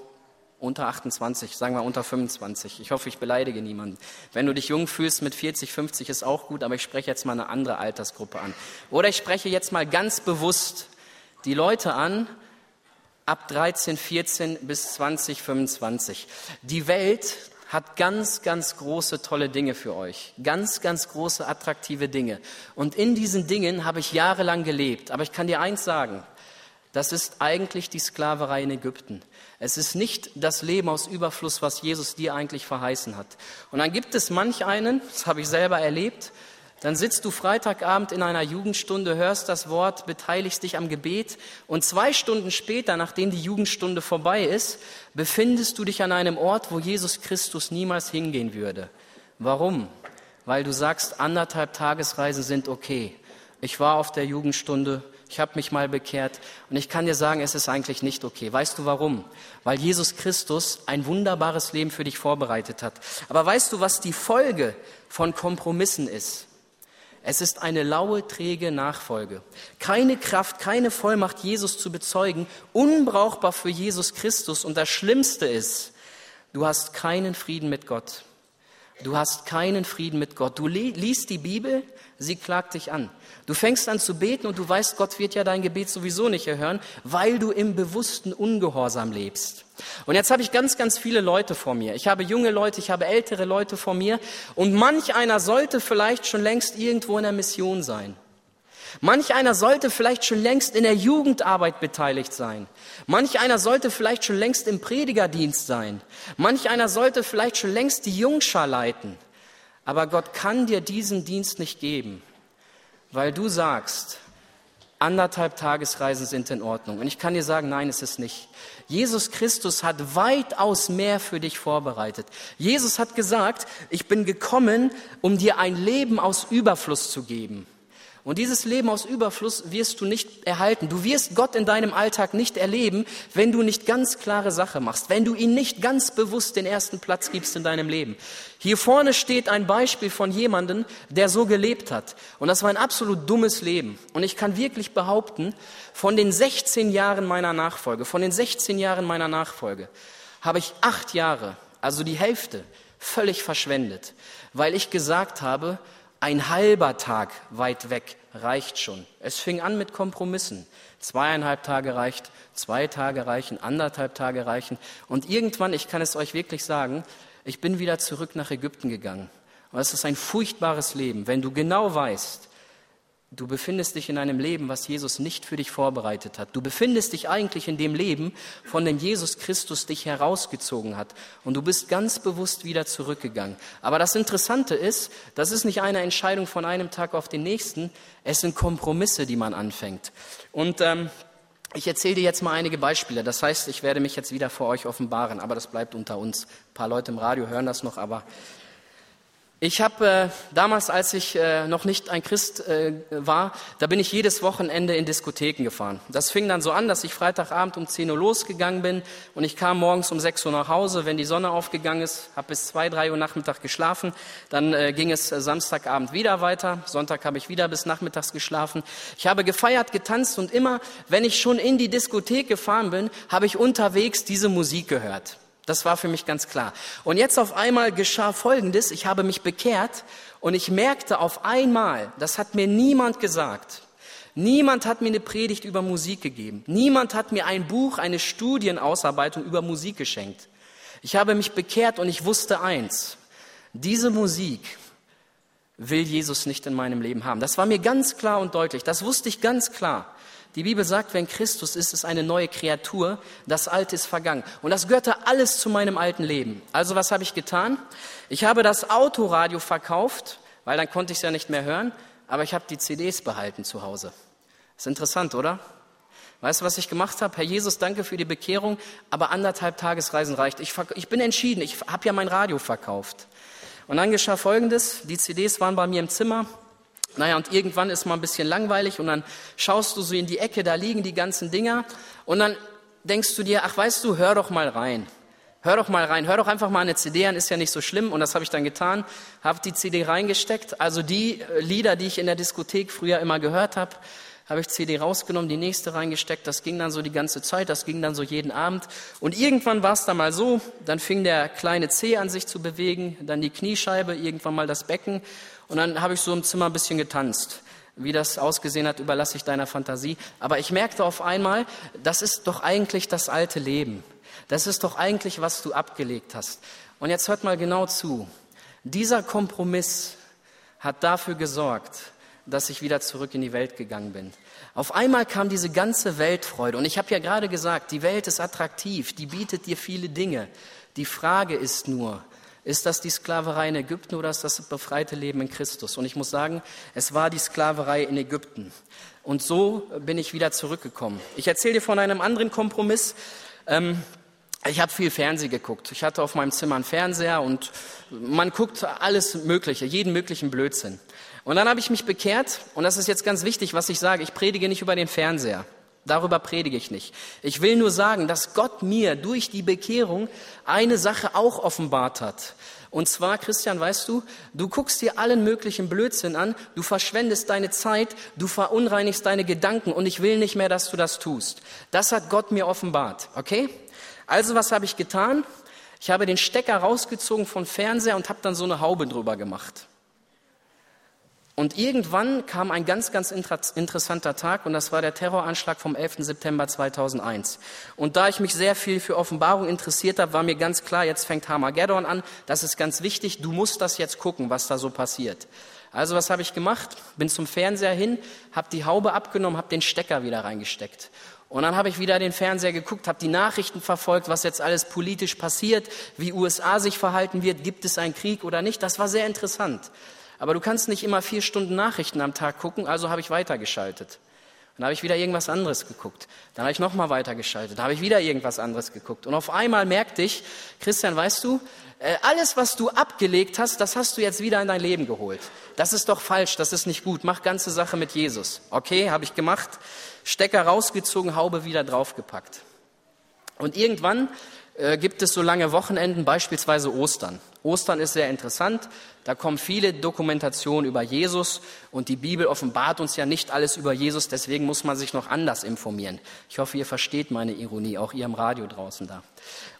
unter 28, sagen wir unter 25. Ich hoffe, ich beleidige niemanden. Wenn du dich jung fühlst mit 40, 50 ist auch gut, aber ich spreche jetzt mal eine andere Altersgruppe an. Oder ich spreche jetzt mal ganz bewusst die Leute an, ab 13, 14 bis 20, 25. Die Welt hat ganz, ganz große, tolle Dinge für euch. Ganz, ganz große, attraktive Dinge. Und in diesen Dingen habe ich jahrelang gelebt. Aber ich kann dir eins sagen, das ist eigentlich die Sklaverei in Ägypten. Es ist nicht das Leben aus Überfluss, was Jesus dir eigentlich verheißen hat. Und dann gibt es manch einen, das habe ich selber erlebt, dann sitzt du Freitagabend in einer Jugendstunde, hörst das Wort, beteiligst dich am Gebet und zwei Stunden später, nachdem die Jugendstunde vorbei ist, befindest du dich an einem Ort, wo Jesus Christus niemals hingehen würde. Warum? Weil du sagst, anderthalb Tagesreisen sind okay. Ich war auf der Jugendstunde, ich habe mich mal bekehrt und ich kann dir sagen, es ist eigentlich nicht okay. Weißt du warum? Weil Jesus Christus ein wunderbares Leben für dich vorbereitet hat. Aber weißt du, was die Folge von Kompromissen ist? Es ist eine laue, träge Nachfolge. Keine Kraft, keine Vollmacht, Jesus zu bezeugen, unbrauchbar für Jesus Christus. Und das Schlimmste ist, du hast keinen Frieden mit Gott. Du hast keinen Frieden mit Gott. Du liest die Bibel, sie klagt dich an. Du fängst an zu beten und du weißt, Gott wird ja dein Gebet sowieso nicht erhören, weil du im bewussten Ungehorsam lebst. Und jetzt habe ich ganz, ganz viele Leute vor mir. Ich habe junge Leute, ich habe ältere Leute vor mir und manch einer sollte vielleicht schon längst irgendwo in der Mission sein. Manch einer sollte vielleicht schon längst in der Jugendarbeit beteiligt sein. Manch einer sollte vielleicht schon längst im Predigerdienst sein. Manch einer sollte vielleicht schon längst die Jungschar leiten. Aber Gott kann dir diesen Dienst nicht geben, weil du sagst, anderthalb Tagesreisen sind in Ordnung. Und ich kann dir sagen, nein, es ist nicht. Jesus Christus hat weitaus mehr für dich vorbereitet. Jesus hat gesagt, ich bin gekommen, um dir ein Leben aus Überfluss zu geben. Und dieses Leben aus Überfluss wirst du nicht erhalten. Du wirst Gott in deinem Alltag nicht erleben, wenn du nicht ganz klare Sache machst, wenn du ihn nicht ganz bewusst den ersten Platz gibst in deinem Leben. Hier vorne steht ein Beispiel von jemandem, der so gelebt hat. Und das war ein absolut dummes Leben. Und ich kann wirklich behaupten, von den 16 Jahren meiner Nachfolge, von den 16 Jahren meiner Nachfolge, habe ich acht Jahre, also die Hälfte, völlig verschwendet, weil ich gesagt habe, ein halber Tag weit weg reicht schon. Es fing an mit Kompromissen. Zweieinhalb Tage reicht, zwei Tage reichen, anderthalb Tage reichen. Und irgendwann, ich kann es euch wirklich sagen, ich bin wieder zurück nach Ägypten gegangen. Und es ist ein furchtbares Leben, wenn du genau weißt, Du befindest dich in einem Leben, was Jesus nicht für dich vorbereitet hat. Du befindest dich eigentlich in dem Leben, von dem Jesus Christus dich herausgezogen hat. Und du bist ganz bewusst wieder zurückgegangen. Aber das Interessante ist, das ist nicht eine Entscheidung von einem Tag auf den nächsten. Es sind Kompromisse, die man anfängt. Und ähm, ich erzähle dir jetzt mal einige Beispiele. Das heißt, ich werde mich jetzt wieder vor euch offenbaren. Aber das bleibt unter uns. Ein paar Leute im Radio hören das noch, aber ich habe äh, damals, als ich äh, noch nicht ein Christ äh, war, da bin ich jedes Wochenende in Diskotheken gefahren. Das fing dann so an, dass ich Freitagabend um 10 Uhr losgegangen bin und ich kam morgens um 6 Uhr nach Hause, wenn die Sonne aufgegangen ist, habe bis 2, 3 Uhr Nachmittag geschlafen. Dann äh, ging es äh, Samstagabend wieder weiter. Sonntag habe ich wieder bis nachmittags geschlafen. Ich habe gefeiert, getanzt und immer, wenn ich schon in die Diskothek gefahren bin, habe ich unterwegs diese Musik gehört. Das war für mich ganz klar. Und jetzt auf einmal geschah Folgendes. Ich habe mich bekehrt und ich merkte auf einmal, das hat mir niemand gesagt. Niemand hat mir eine Predigt über Musik gegeben. Niemand hat mir ein Buch, eine Studienausarbeitung über Musik geschenkt. Ich habe mich bekehrt und ich wusste eins. Diese Musik will Jesus nicht in meinem Leben haben. Das war mir ganz klar und deutlich. Das wusste ich ganz klar. Die Bibel sagt, wenn Christus ist, ist eine neue Kreatur, das Alte ist vergangen. Und das gehörte alles zu meinem alten Leben. Also was habe ich getan? Ich habe das Autoradio verkauft, weil dann konnte ich es ja nicht mehr hören, aber ich habe die CDs behalten zu Hause. Ist interessant, oder? Weißt du, was ich gemacht habe? Herr Jesus, danke für die Bekehrung, aber anderthalb Tagesreisen reicht. Ich, ich bin entschieden, ich habe ja mein Radio verkauft. Und dann geschah Folgendes, die CDs waren bei mir im Zimmer, naja, und irgendwann ist mal ein bisschen langweilig und dann schaust du so in die Ecke, da liegen die ganzen Dinger und dann denkst du dir, ach weißt du, hör doch mal rein. Hör doch mal rein, hör doch einfach mal eine CD an, ist ja nicht so schlimm. Und das habe ich dann getan, habe die CD reingesteckt. Also die äh, Lieder, die ich in der Diskothek früher immer gehört habe, habe ich CD rausgenommen, die nächste reingesteckt. Das ging dann so die ganze Zeit, das ging dann so jeden Abend. Und irgendwann war es dann mal so, dann fing der kleine Zeh an sich zu bewegen, dann die Kniescheibe, irgendwann mal das Becken. Und dann habe ich so im Zimmer ein bisschen getanzt. Wie das ausgesehen hat, überlasse ich deiner Fantasie. Aber ich merkte auf einmal, das ist doch eigentlich das alte Leben. Das ist doch eigentlich, was du abgelegt hast. Und jetzt hört mal genau zu. Dieser Kompromiss hat dafür gesorgt, dass ich wieder zurück in die Welt gegangen bin. Auf einmal kam diese ganze Weltfreude. Und ich habe ja gerade gesagt, die Welt ist attraktiv, die bietet dir viele Dinge. Die Frage ist nur, Ist das die Sklaverei in Ägypten oder ist das befreite Leben in Christus? Und ich muss sagen, es war die Sklaverei in Ägypten. Und so bin ich wieder zurückgekommen. Ich erzähle dir von einem anderen Kompromiss. Ähm, ich habe viel Fernsehen geguckt. Ich hatte auf meinem Zimmer einen Fernseher und man guckt alles Mögliche, jeden möglichen Blödsinn. Und dann habe ich mich bekehrt und das ist jetzt ganz wichtig, was ich sage. Ich predige nicht über den Fernseher. Darüber predige ich nicht. Ich will nur sagen, dass Gott mir durch die Bekehrung eine Sache auch offenbart hat. Und zwar, Christian, weißt du, du guckst dir allen möglichen Blödsinn an, du verschwendest deine Zeit, du verunreinigst deine Gedanken und ich will nicht mehr, dass du das tust. Das hat Gott mir offenbart, okay? Also was habe ich getan? Ich habe den Stecker rausgezogen vom Fernseher und habe dann so eine Haube drüber gemacht. Und irgendwann kam ein ganz, ganz interessanter Tag und das war der Terroranschlag vom 11. September 2001. Und da ich mich sehr viel für Offenbarung interessiert habe, war mir ganz klar, jetzt fängt Harmageddon an, das ist ganz wichtig, du musst das jetzt gucken, was da so passiert. Also was habe ich gemacht? Bin zum Fernseher hin, habe die Haube abgenommen, habe den Stecker wieder reingesteckt. Und dann habe ich wieder den Fernseher geguckt, habe die Nachrichten verfolgt, was jetzt alles politisch passiert, wie USA sich verhalten wird, gibt es einen Krieg oder nicht. Das war sehr interessant. Aber du kannst nicht immer vier Stunden Nachrichten am Tag gucken, also habe ich weitergeschaltet. Dann habe ich wieder irgendwas anderes geguckt. Dann habe ich nochmal weitergeschaltet. Dann habe ich wieder irgendwas anderes geguckt. Und auf einmal merkte ich, Christian, weißt du, äh, alles, was du abgelegt hast, das hast du jetzt wieder in dein Leben geholt. Das ist doch falsch, das ist nicht gut. Mach ganze Sache mit Jesus. Okay, habe ich gemacht. Stecker rausgezogen, Haube wieder draufgepackt. Und irgendwann äh, gibt es so lange Wochenenden, beispielsweise Ostern. Ostern ist sehr interessant. Da kommen viele Dokumentationen über Jesus und die Bibel offenbart uns ja nicht alles über Jesus, deswegen muss man sich noch anders informieren. Ich hoffe, ihr versteht meine Ironie, auch ihr im Radio draußen da.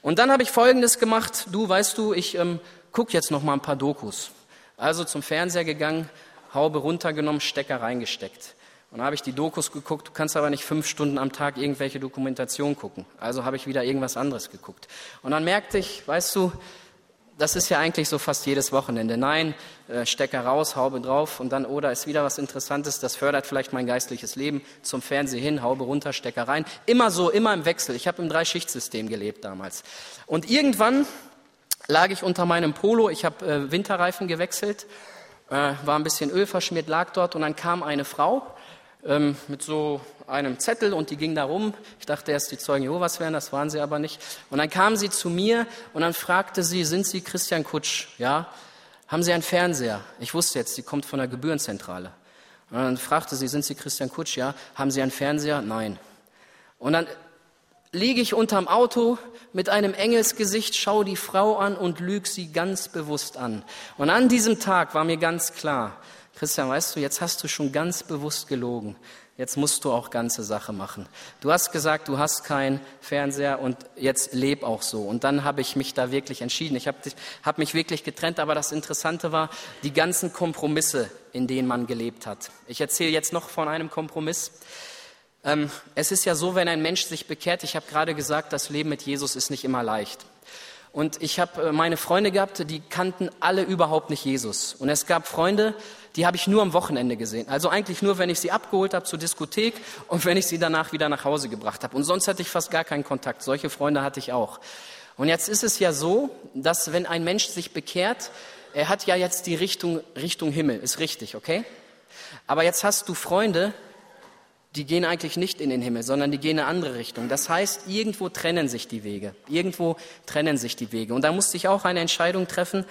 Und dann habe ich Folgendes gemacht. Du, weißt du, ich ähm, gucke jetzt noch mal ein paar Dokus. Also zum Fernseher gegangen, Haube runtergenommen, Stecker reingesteckt. Und dann habe ich die Dokus geguckt, du kannst aber nicht fünf Stunden am Tag irgendwelche Dokumentation gucken. Also habe ich wieder irgendwas anderes geguckt. Und dann merkte ich, weißt du, das ist ja eigentlich so fast jedes Wochenende. Nein, äh, Stecker raus, Haube drauf und dann, oder oh, ist wieder was Interessantes, das fördert vielleicht mein geistliches Leben. Zum Fernsehen hin, Haube runter, Stecker rein. Immer so, immer im Wechsel. Ich habe im Dreischichtsystem gelebt damals. Und irgendwann lag ich unter meinem Polo, ich habe äh, Winterreifen gewechselt, äh, war ein bisschen Öl verschmiert, lag dort und dann kam eine Frau ähm, mit so einem Zettel und die ging da rum. Ich dachte erst, die Zeugen Jehovas wären, das waren sie aber nicht. Und dann kam sie zu mir und dann fragte sie, sind Sie Christian Kutsch? Ja. Haben Sie einen Fernseher? Ich wusste jetzt, sie kommt von der Gebührenzentrale. Und dann fragte sie, sind Sie Christian Kutsch? Ja. Haben Sie einen Fernseher? Nein. Und dann liege ich unterm Auto mit einem Engelsgesicht, schaue die Frau an und lüge sie ganz bewusst an. Und an diesem Tag war mir ganz klar, Christian, weißt du, jetzt hast du schon ganz bewusst gelogen. Jetzt musst du auch ganze Sache machen. Du hast gesagt, du hast keinen Fernseher und jetzt leb auch so. Und dann habe ich mich da wirklich entschieden. Ich habe hab mich wirklich getrennt, aber das Interessante war die ganzen Kompromisse, in denen man gelebt hat. Ich erzähle jetzt noch von einem Kompromiss. Ähm, es ist ja so, wenn ein Mensch sich bekehrt, ich habe gerade gesagt, das Leben mit Jesus ist nicht immer leicht. Und ich habe äh, meine Freunde gehabt, die kannten alle überhaupt nicht Jesus. Und es gab Freunde, die habe ich nur am Wochenende gesehen. Also eigentlich nur, wenn ich sie abgeholt habe zur Diskothek *laughs* und wenn ich sie danach wieder nach Hause gebracht habe. Und sonst hatte ich fast gar keinen Kontakt. Solche Freunde hatte ich auch. Und jetzt ist es ja so, dass wenn ein Mensch sich bekehrt, er hat ja jetzt die Richtung, Richtung Himmel, ist richtig, okay? Aber jetzt hast du Freunde, die gehen eigentlich nicht in den Himmel, sondern die gehen in eine andere Richtung. Das heißt, irgendwo trennen sich die Wege. Irgendwo trennen sich die Wege. Und da musste ich auch eine Entscheidung treffen.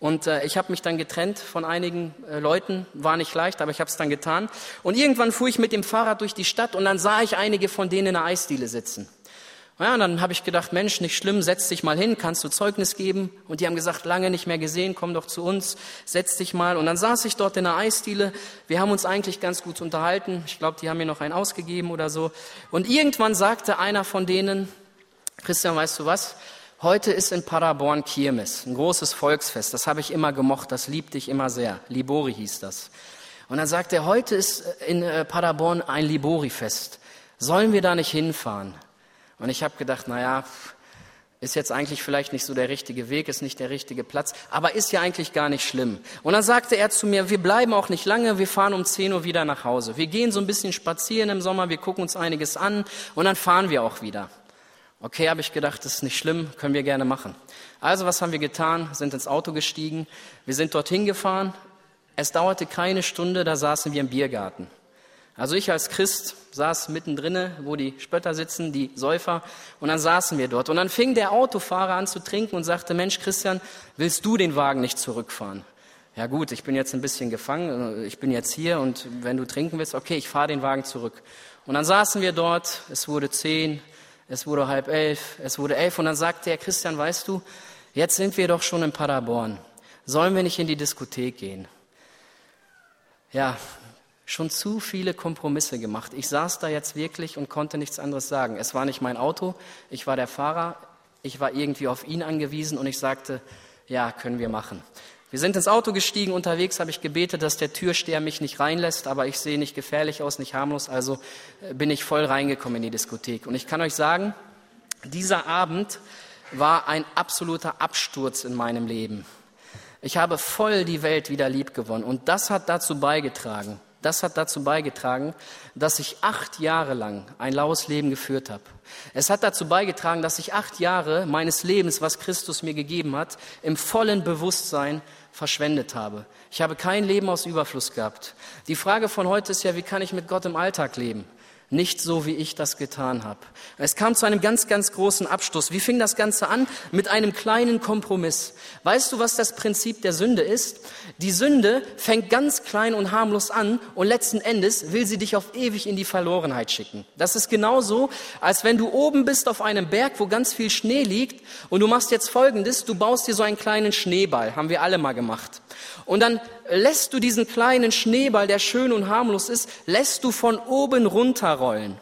Und äh, ich habe mich dann getrennt von einigen äh, Leuten. War nicht leicht, aber ich habe es dann getan. Und irgendwann fuhr ich mit dem Fahrrad durch die Stadt und dann sah ich einige von denen in der Eisdiele sitzen. Ja, und dann habe ich gedacht, Mensch, nicht schlimm, setz dich mal hin, kannst du Zeugnis geben? Und die haben gesagt, lange nicht mehr gesehen, komm doch zu uns, setz dich mal. Und dann saß ich dort in der Eisdiele. Wir haben uns eigentlich ganz gut unterhalten. Ich glaube, die haben mir noch einen ausgegeben oder so. Und irgendwann sagte einer von denen, Christian, weißt du was? Heute ist in Paderborn Kirmes, ein großes Volksfest. Das habe ich immer gemocht, das liebte ich immer sehr. Libori hieß das. Und dann sagte er, heute ist in äh, Paderborn ein Libori-Fest. Sollen wir da nicht hinfahren? Und ich habe gedacht, naja, ist jetzt eigentlich vielleicht nicht so der richtige Weg, ist nicht der richtige Platz, aber ist ja eigentlich gar nicht schlimm. Und dann sagte er zu mir, wir bleiben auch nicht lange, wir fahren um 10 Uhr wieder nach Hause. Wir gehen so ein bisschen spazieren im Sommer, wir gucken uns einiges an und dann fahren wir auch wieder. Okay, habe ich gedacht, das ist nicht schlimm, können wir gerne machen. Also was haben wir getan? Sind ins Auto gestiegen, wir sind dorthin gefahren. Es dauerte keine Stunde, da saßen wir im Biergarten. Also ich als Christ saß mittendrin, wo die Spötter sitzen, die Säufer, und dann saßen wir dort. Und dann fing der Autofahrer an zu trinken und sagte, Mensch Christian, willst du den Wagen nicht zurückfahren? Ja gut, ich bin jetzt ein bisschen gefangen, ich bin jetzt hier und wenn du trinken willst, okay, ich fahre den Wagen zurück. Und dann saßen wir dort, es wurde zehn, es wurde halb elf, es wurde elf und dann sagte er, Christian, weißt du, jetzt sind wir doch schon in Paderborn. Sollen wir nicht in die Diskothek gehen? Ja, schon zu viele Kompromisse gemacht. Ich saß da jetzt wirklich und konnte nichts anderes sagen. Es war nicht mein Auto, ich war der Fahrer, ich war irgendwie auf ihn angewiesen und ich sagte, ja, können wir machen. Wir sind ins Auto gestiegen, unterwegs habe ich gebetet, dass der Türsteher mich nicht reinlässt, aber ich sehe nicht gefährlich aus, nicht harmlos, also äh, bin ich voll reingekommen in die Diskothek. Und ich kann euch sagen, dieser Abend war ein absoluter Absturz in meinem Leben. Ich habe voll die Welt wieder lieb gewonnen und das hat dazu beigetragen, das hat dazu beigetragen, dass ich acht Jahre lang ein laues Leben geführt habe. Es hat dazu beigetragen, dass ich acht Jahre meines Lebens, was Christus mir gegeben hat, im vollen Bewusstsein verschwendet habe. Ich habe kein Leben aus Überfluss gehabt. Die Frage von heute ist ja, wie kann ich mit Gott im Alltag leben? Nicht so, wie ich das getan habe. Es kam zu einem ganz, ganz großen Abstoß. Wie fing das Ganze an? Mit einem kleinen Kompromiss. Weißt du, was das Prinzip der Sünde ist? Die Sünde fängt ganz klein und harmlos an und letzten Endes will sie dich auf ewig in die Verlorenheit schicken. Das ist genauso, als wenn du oben bist auf einem Berg, wo ganz viel Schnee liegt und du machst jetzt Folgendes, du baust dir so einen kleinen Schneeball, haben wir alle mal gemacht. Und dann lässt du diesen kleinen Schneeball, der schön und harmlos ist, lässt du von oben runterrollen.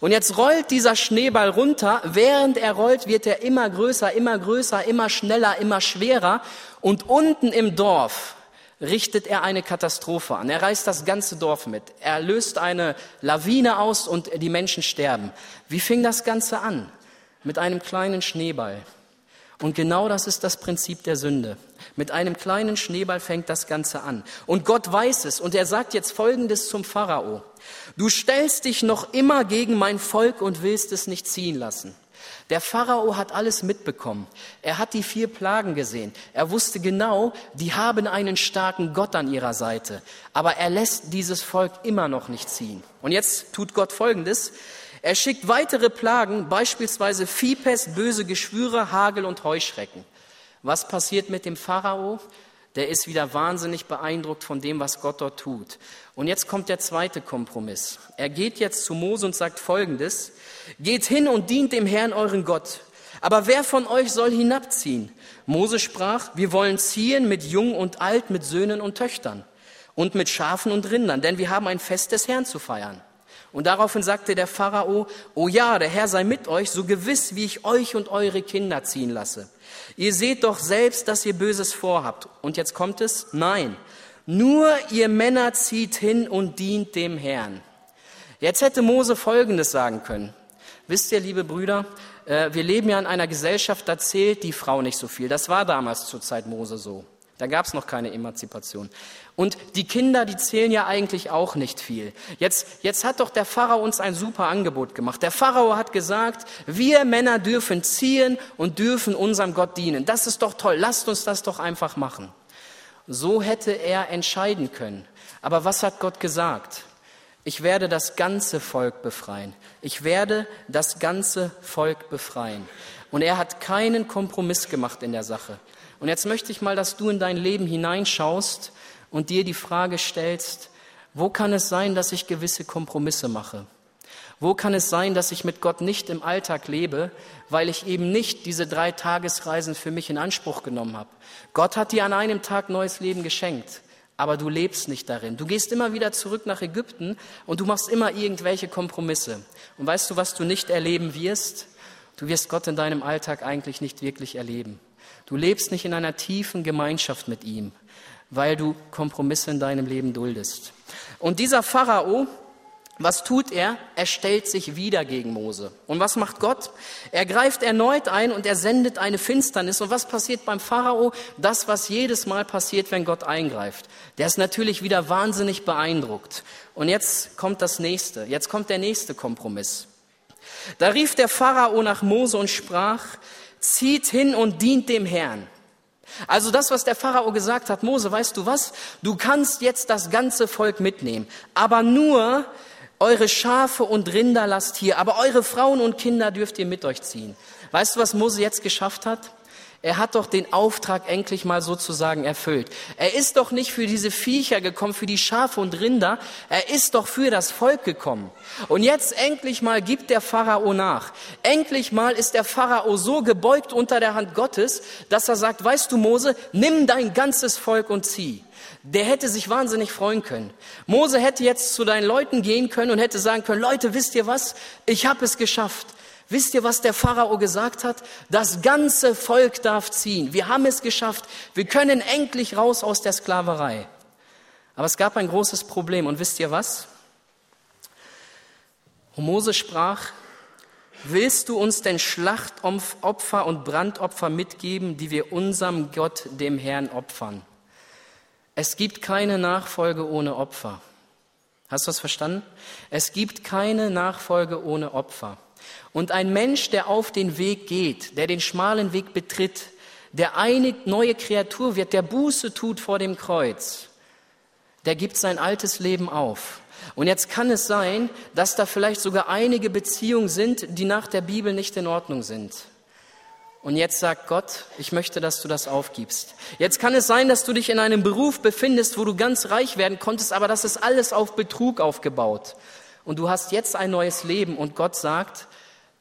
Und jetzt rollt dieser Schneeball runter. Während er rollt, wird er immer größer, immer größer, immer schneller, immer schwerer. Und unten im Dorf richtet er eine Katastrophe an. Er reißt das ganze Dorf mit. Er löst eine Lawine aus und die Menschen sterben. Wie fing das Ganze an? Mit einem kleinen Schneeball. Und genau das ist das Prinzip der Sünde. Mit einem kleinen Schneeball fängt das Ganze an. Und Gott weiß es. Und er sagt jetzt Folgendes zum Pharao. Du stellst dich noch immer gegen mein Volk und willst es nicht ziehen lassen. Der Pharao hat alles mitbekommen. Er hat die vier Plagen gesehen. Er wusste genau, die haben einen starken Gott an ihrer Seite. Aber er lässt dieses Volk immer noch nicht ziehen. Und jetzt tut Gott Folgendes. Er schickt weitere Plagen, beispielsweise Viehpest, böse Geschwüre, Hagel und Heuschrecken. Was passiert mit dem Pharao? Der ist wieder wahnsinnig beeindruckt von dem, was Gott dort tut. Und jetzt kommt der zweite Kompromiss. Er geht jetzt zu Mose und sagt Folgendes. Geht hin und dient dem Herrn euren Gott. Aber wer von euch soll hinabziehen? Mose sprach, wir wollen ziehen mit Jung und Alt, mit Söhnen und Töchtern und mit Schafen und Rindern, denn wir haben ein Fest des Herrn zu feiern. Und daraufhin sagte der Pharao, oh ja, der Herr sei mit euch, so gewiss, wie ich euch und eure Kinder ziehen lasse. Ihr seht doch selbst, dass ihr Böses vorhabt. Und jetzt kommt es, nein, nur ihr Männer zieht hin und dient dem Herrn. Jetzt hätte Mose Folgendes sagen können. Wisst ihr, liebe Brüder, äh, wir leben ja in einer Gesellschaft, da zählt die Frau nicht so viel. Das war damals zur Zeit Mose so. Da gab es noch keine Emanzipation. Und die Kinder, die zählen ja eigentlich auch nicht viel. Jetzt, jetzt hat doch der Pharao uns ein super Angebot gemacht. Der Pharao hat gesagt, wir Männer dürfen ziehen und dürfen unserem Gott dienen. Das ist doch toll, lasst uns das doch einfach machen. So hätte er entscheiden können. Aber was hat Gott gesagt? Ich werde das ganze Volk befreien. Ich werde das ganze Volk befreien. Und er hat keinen Kompromiss gemacht in der Sache. Und jetzt möchte ich mal, dass du in dein Leben hineinschaust und dir die Frage stellst, wo kann es sein, dass ich gewisse Kompromisse mache? Wo kann es sein, dass ich mit Gott nicht im Alltag lebe, weil ich eben nicht diese drei Tagesreisen für mich in Anspruch genommen habe? Gott hat dir an einem Tag neues Leben geschenkt, aber du lebst nicht darin. Du gehst immer wieder zurück nach Ägypten und du machst immer irgendwelche Kompromisse. Und weißt du, was du nicht erleben wirst? Du wirst Gott in deinem Alltag eigentlich nicht wirklich erleben. Du lebst nicht in einer tiefen Gemeinschaft mit ihm, weil du Kompromisse in deinem Leben duldest. Und dieser Pharao, was tut er? Er stellt sich wieder gegen Mose. Und was macht Gott? Er greift erneut ein und er sendet eine Finsternis. Und was passiert beim Pharao? Das, was jedes Mal passiert, wenn Gott eingreift. Der ist natürlich wieder wahnsinnig beeindruckt. Und jetzt kommt das nächste. Jetzt kommt der nächste Kompromiss. Da rief der Pharao nach Mose und sprach, zieht hin und dient dem Herrn. Also das, was der Pharao gesagt hat, Mose, weißt du was? Du kannst jetzt das ganze Volk mitnehmen, aber nur eure Schafe und Rinder lasst hier, aber eure Frauen und Kinder dürft ihr mit euch ziehen. Weißt du, was Mose jetzt geschafft hat? Er hat doch den Auftrag endlich mal sozusagen erfüllt. Er ist doch nicht für diese Viecher gekommen, für die Schafe und Rinder. Er ist doch für das Volk gekommen. Und jetzt endlich mal gibt der Pharao nach. Endlich mal ist der Pharao so gebeugt unter der Hand Gottes, dass er sagt, weißt du Mose, nimm dein ganzes Volk und zieh. Der hätte sich wahnsinnig freuen können. Mose hätte jetzt zu deinen Leuten gehen können und hätte sagen können, Leute, wisst ihr was? Ich habe es geschafft. Wisst ihr, was der Pharao gesagt hat? Das ganze Volk darf ziehen. Wir haben es geschafft. Wir können endlich raus aus der Sklaverei. Aber es gab ein großes Problem. Und wisst ihr was? Mose sprach, willst du uns denn Schlachtopfer und Brandopfer mitgeben, die wir unserem Gott, dem Herrn, opfern? Es gibt keine Nachfolge ohne Opfer. Hast du das verstanden? Es gibt keine Nachfolge ohne Opfer. Und ein Mensch, der auf den Weg geht, der den schmalen Weg betritt, der eine neue Kreatur wird, der Buße tut vor dem Kreuz, der gibt sein altes Leben auf. Und jetzt kann es sein, dass da vielleicht sogar einige Beziehungen sind, die nach der Bibel nicht in Ordnung sind. Und jetzt sagt Gott, ich möchte, dass du das aufgibst. Jetzt kann es sein, dass du dich in einem Beruf befindest, wo du ganz reich werden konntest, aber das ist alles auf Betrug aufgebaut. Und du hast jetzt ein neues Leben und Gott sagt,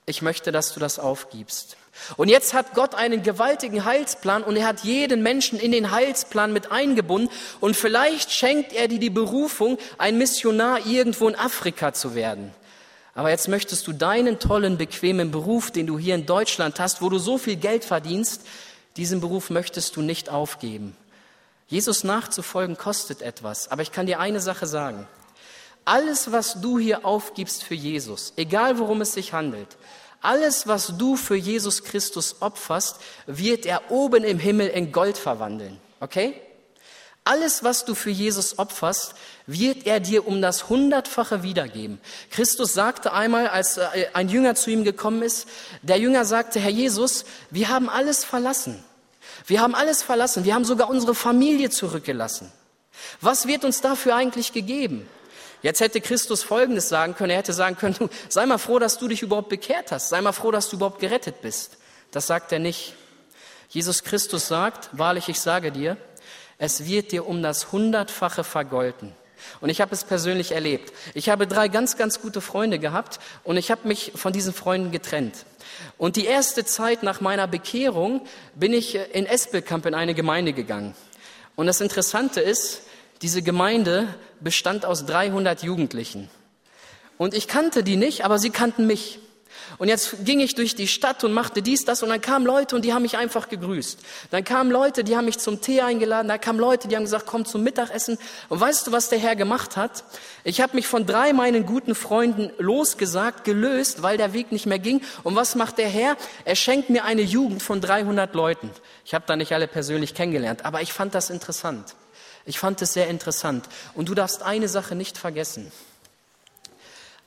ich möchte, dass du das aufgibst. Und jetzt hat Gott einen gewaltigen Heilsplan und er hat jeden Menschen in den Heilsplan mit eingebunden und vielleicht schenkt er dir die Berufung, ein Missionar irgendwo in Afrika zu werden. Aber jetzt möchtest du deinen tollen, bequemen Beruf, den du hier in Deutschland hast, wo du so viel Geld verdienst, diesen Beruf möchtest du nicht aufgeben. Jesus nachzufolgen kostet etwas, aber ich kann dir eine Sache sagen. Alles, was du hier aufgibst für Jesus, egal worum es sich handelt, alles, was du für Jesus Christus opferst, wird er oben im Himmel in Gold verwandeln. Okay? Alles, was du für Jesus opferst, wird er dir um das Hundertfache wiedergeben. Christus sagte einmal, als äh, ein Jünger zu ihm gekommen ist, der Jünger sagte, Herr Jesus, wir haben alles verlassen. Wir haben alles verlassen. Wir haben sogar unsere Familie zurückgelassen. Was wird uns dafür eigentlich gegeben? Jetzt hätte Christus Folgendes sagen können. Er hätte sagen können, sei mal froh, dass du dich überhaupt bekehrt hast. Sei mal froh, dass du überhaupt gerettet bist. Das sagt er nicht. Jesus Christus sagt, wahrlich, ich sage dir, es wird dir um das Hundertfache vergolten. Und ich habe es persönlich erlebt. Ich habe drei ganz, ganz gute Freunde gehabt und ich habe mich von diesen Freunden getrennt. Und die erste Zeit nach meiner Bekehrung bin ich in Espelkamp in eine Gemeinde gegangen. Und das Interessante ist, diese Gemeinde bestand aus 300 Jugendlichen. Und ich kannte die nicht, aber sie kannten mich. Und jetzt ging ich durch die Stadt und machte dies, das und dann kamen Leute und die haben mich einfach gegrüßt. Dann kamen Leute, die haben mich zum Tee eingeladen, da kamen Leute, die haben gesagt, komm zum Mittagessen. Und weißt du, was der Herr gemacht hat? Ich habe mich von drei meinen guten Freunden losgesagt, gelöst, weil der Weg nicht mehr ging. Und was macht der Herr? Er schenkt mir eine Jugend von 300 Leuten. Ich habe da nicht alle persönlich kennengelernt, aber ich fand das interessant. Ich fand es sehr interessant. Und du darfst eine Sache nicht vergessen.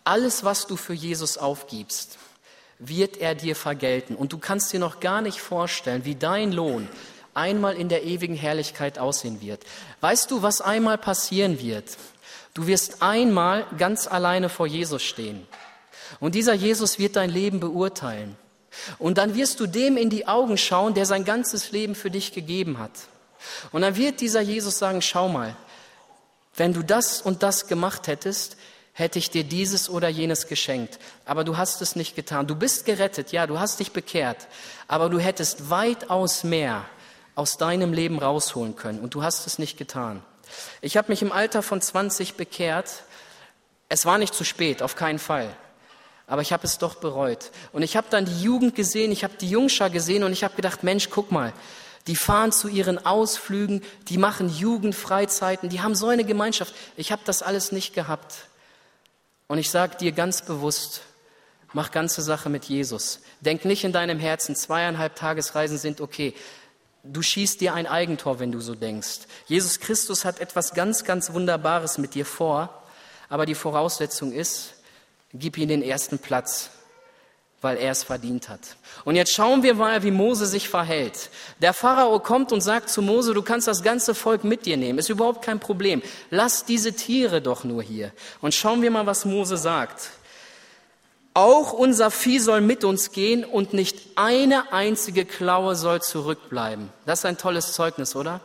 Alles, was du für Jesus aufgibst, wird er dir vergelten. Und du kannst dir noch gar nicht vorstellen, wie dein Lohn einmal in der ewigen Herrlichkeit aussehen wird. Weißt du, was einmal passieren wird? Du wirst einmal ganz alleine vor Jesus stehen. Und dieser Jesus wird dein Leben beurteilen. Und dann wirst du dem in die Augen schauen, der sein ganzes Leben für dich gegeben hat. Und dann wird dieser Jesus sagen, schau mal, wenn du das und das gemacht hättest, hätte ich dir dieses oder jenes geschenkt. Aber du hast es nicht getan. Du bist gerettet, ja, du hast dich bekehrt, aber du hättest weitaus mehr aus deinem Leben rausholen können und du hast es nicht getan. Ich habe mich im Alter von 20 bekehrt. Es war nicht zu spät, auf keinen Fall. Aber ich habe es doch bereut. Und ich habe dann die Jugend gesehen, ich habe die Jungschar gesehen und ich habe gedacht, Mensch, guck mal, die fahren zu ihren Ausflügen, die machen Jugendfreizeiten, die haben so eine Gemeinschaft. Ich habe das alles nicht gehabt. Und ich sage dir ganz bewusst, mach ganze Sache mit Jesus. Denk nicht in deinem Herzen, zweieinhalb Tagesreisen sind okay. Du schießt dir ein Eigentor, wenn du so denkst. Jesus Christus hat etwas ganz, ganz Wunderbares mit dir vor, aber die Voraussetzung ist, gib ihm den ersten Platz. Weil er es verdient hat. Und jetzt schauen wir mal, wie Mose sich verhält. Der Pharao kommt und sagt zu Mose, du kannst das ganze Volk mit dir nehmen, ist überhaupt kein Problem. Lass diese Tiere doch nur hier. Und schauen wir mal, was Mose sagt. Auch unser Vieh soll mit uns gehen und nicht eine einzige Klaue soll zurückbleiben. Das ist ein tolles Zeugnis, oder?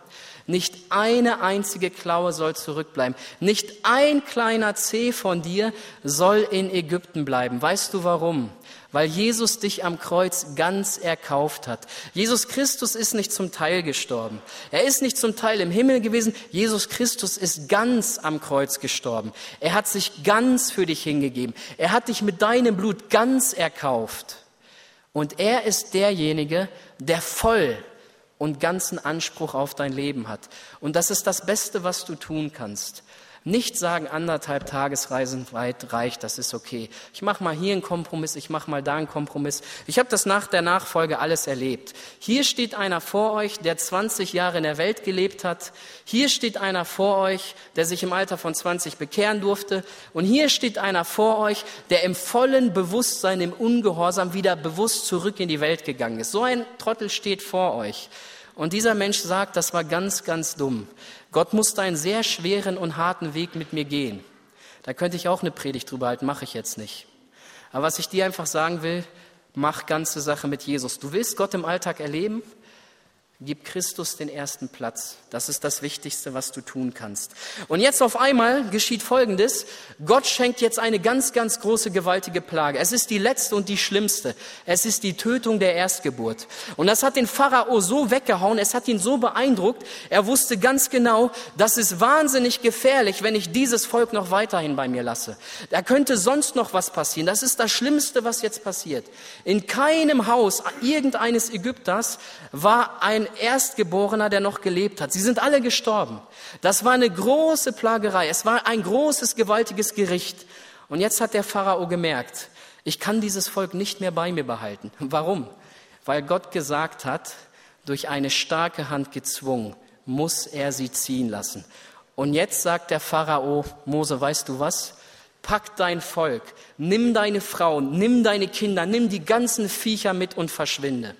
Nicht eine einzige Klaue soll zurückbleiben. Nicht ein kleiner Zeh von dir soll in Ägypten bleiben. Weißt du warum? Weil Jesus dich am Kreuz ganz erkauft hat. Jesus Christus ist nicht zum Teil gestorben. Er ist nicht zum Teil im Himmel gewesen. Jesus Christus ist ganz am Kreuz gestorben. Er hat sich ganz für dich hingegeben. Er hat dich mit deinem Blut ganz erkauft. Und er ist derjenige, der voll und ganzen Anspruch auf dein Leben hat. Und das ist das Beste, was du tun kannst. Nicht sagen, anderthalb Tagesreisen weit reicht, das ist okay. Ich mache mal hier einen Kompromiss, ich mache mal da einen Kompromiss. Ich habe das nach der Nachfolge alles erlebt. Hier steht einer vor euch, der 20 Jahre in der Welt gelebt hat. Hier steht einer vor euch, der sich im Alter von 20 bekehren durfte. Und hier steht einer vor euch, der im vollen Bewusstsein, im Ungehorsam wieder bewusst zurück in die Welt gegangen ist. So ein Trottel steht vor euch. Und dieser Mensch sagt, das war ganz, ganz dumm. Gott musste einen sehr schweren und harten Weg mit mir gehen. Da könnte ich auch eine Predigt drüber halten, mache ich jetzt nicht. Aber was ich dir einfach sagen will, mach ganze Sache mit Jesus. Du willst Gott im Alltag erleben? Gib Christus den ersten Platz. Das ist das Wichtigste, was du tun kannst. Und jetzt auf einmal geschieht Folgendes. Gott schenkt jetzt eine ganz, ganz große, gewaltige Plage. Es ist die letzte und die schlimmste. Es ist die Tötung der Erstgeburt. Und das hat den Pharao so weggehauen, es hat ihn so beeindruckt. Er wusste ganz genau, das ist wahnsinnig gefährlich, wenn ich dieses Volk noch weiterhin bei mir lasse. Da könnte sonst noch was passieren. Das ist das Schlimmste, was jetzt passiert. In keinem Haus irgendeines Ägypters war ein Erstgeborener, der noch gelebt hat. Sie sind alle gestorben. Das war eine große Plagerei. Es war ein großes, gewaltiges Gericht. Und jetzt hat der Pharao gemerkt, ich kann dieses Volk nicht mehr bei mir behalten. Warum? Weil Gott gesagt hat, durch eine starke Hand gezwungen, muss er sie ziehen lassen. Und jetzt sagt der Pharao, Mose, weißt du was? Pack dein Volk, nimm deine Frauen, nimm deine Kinder, nimm die ganzen Viecher mit und verschwinde.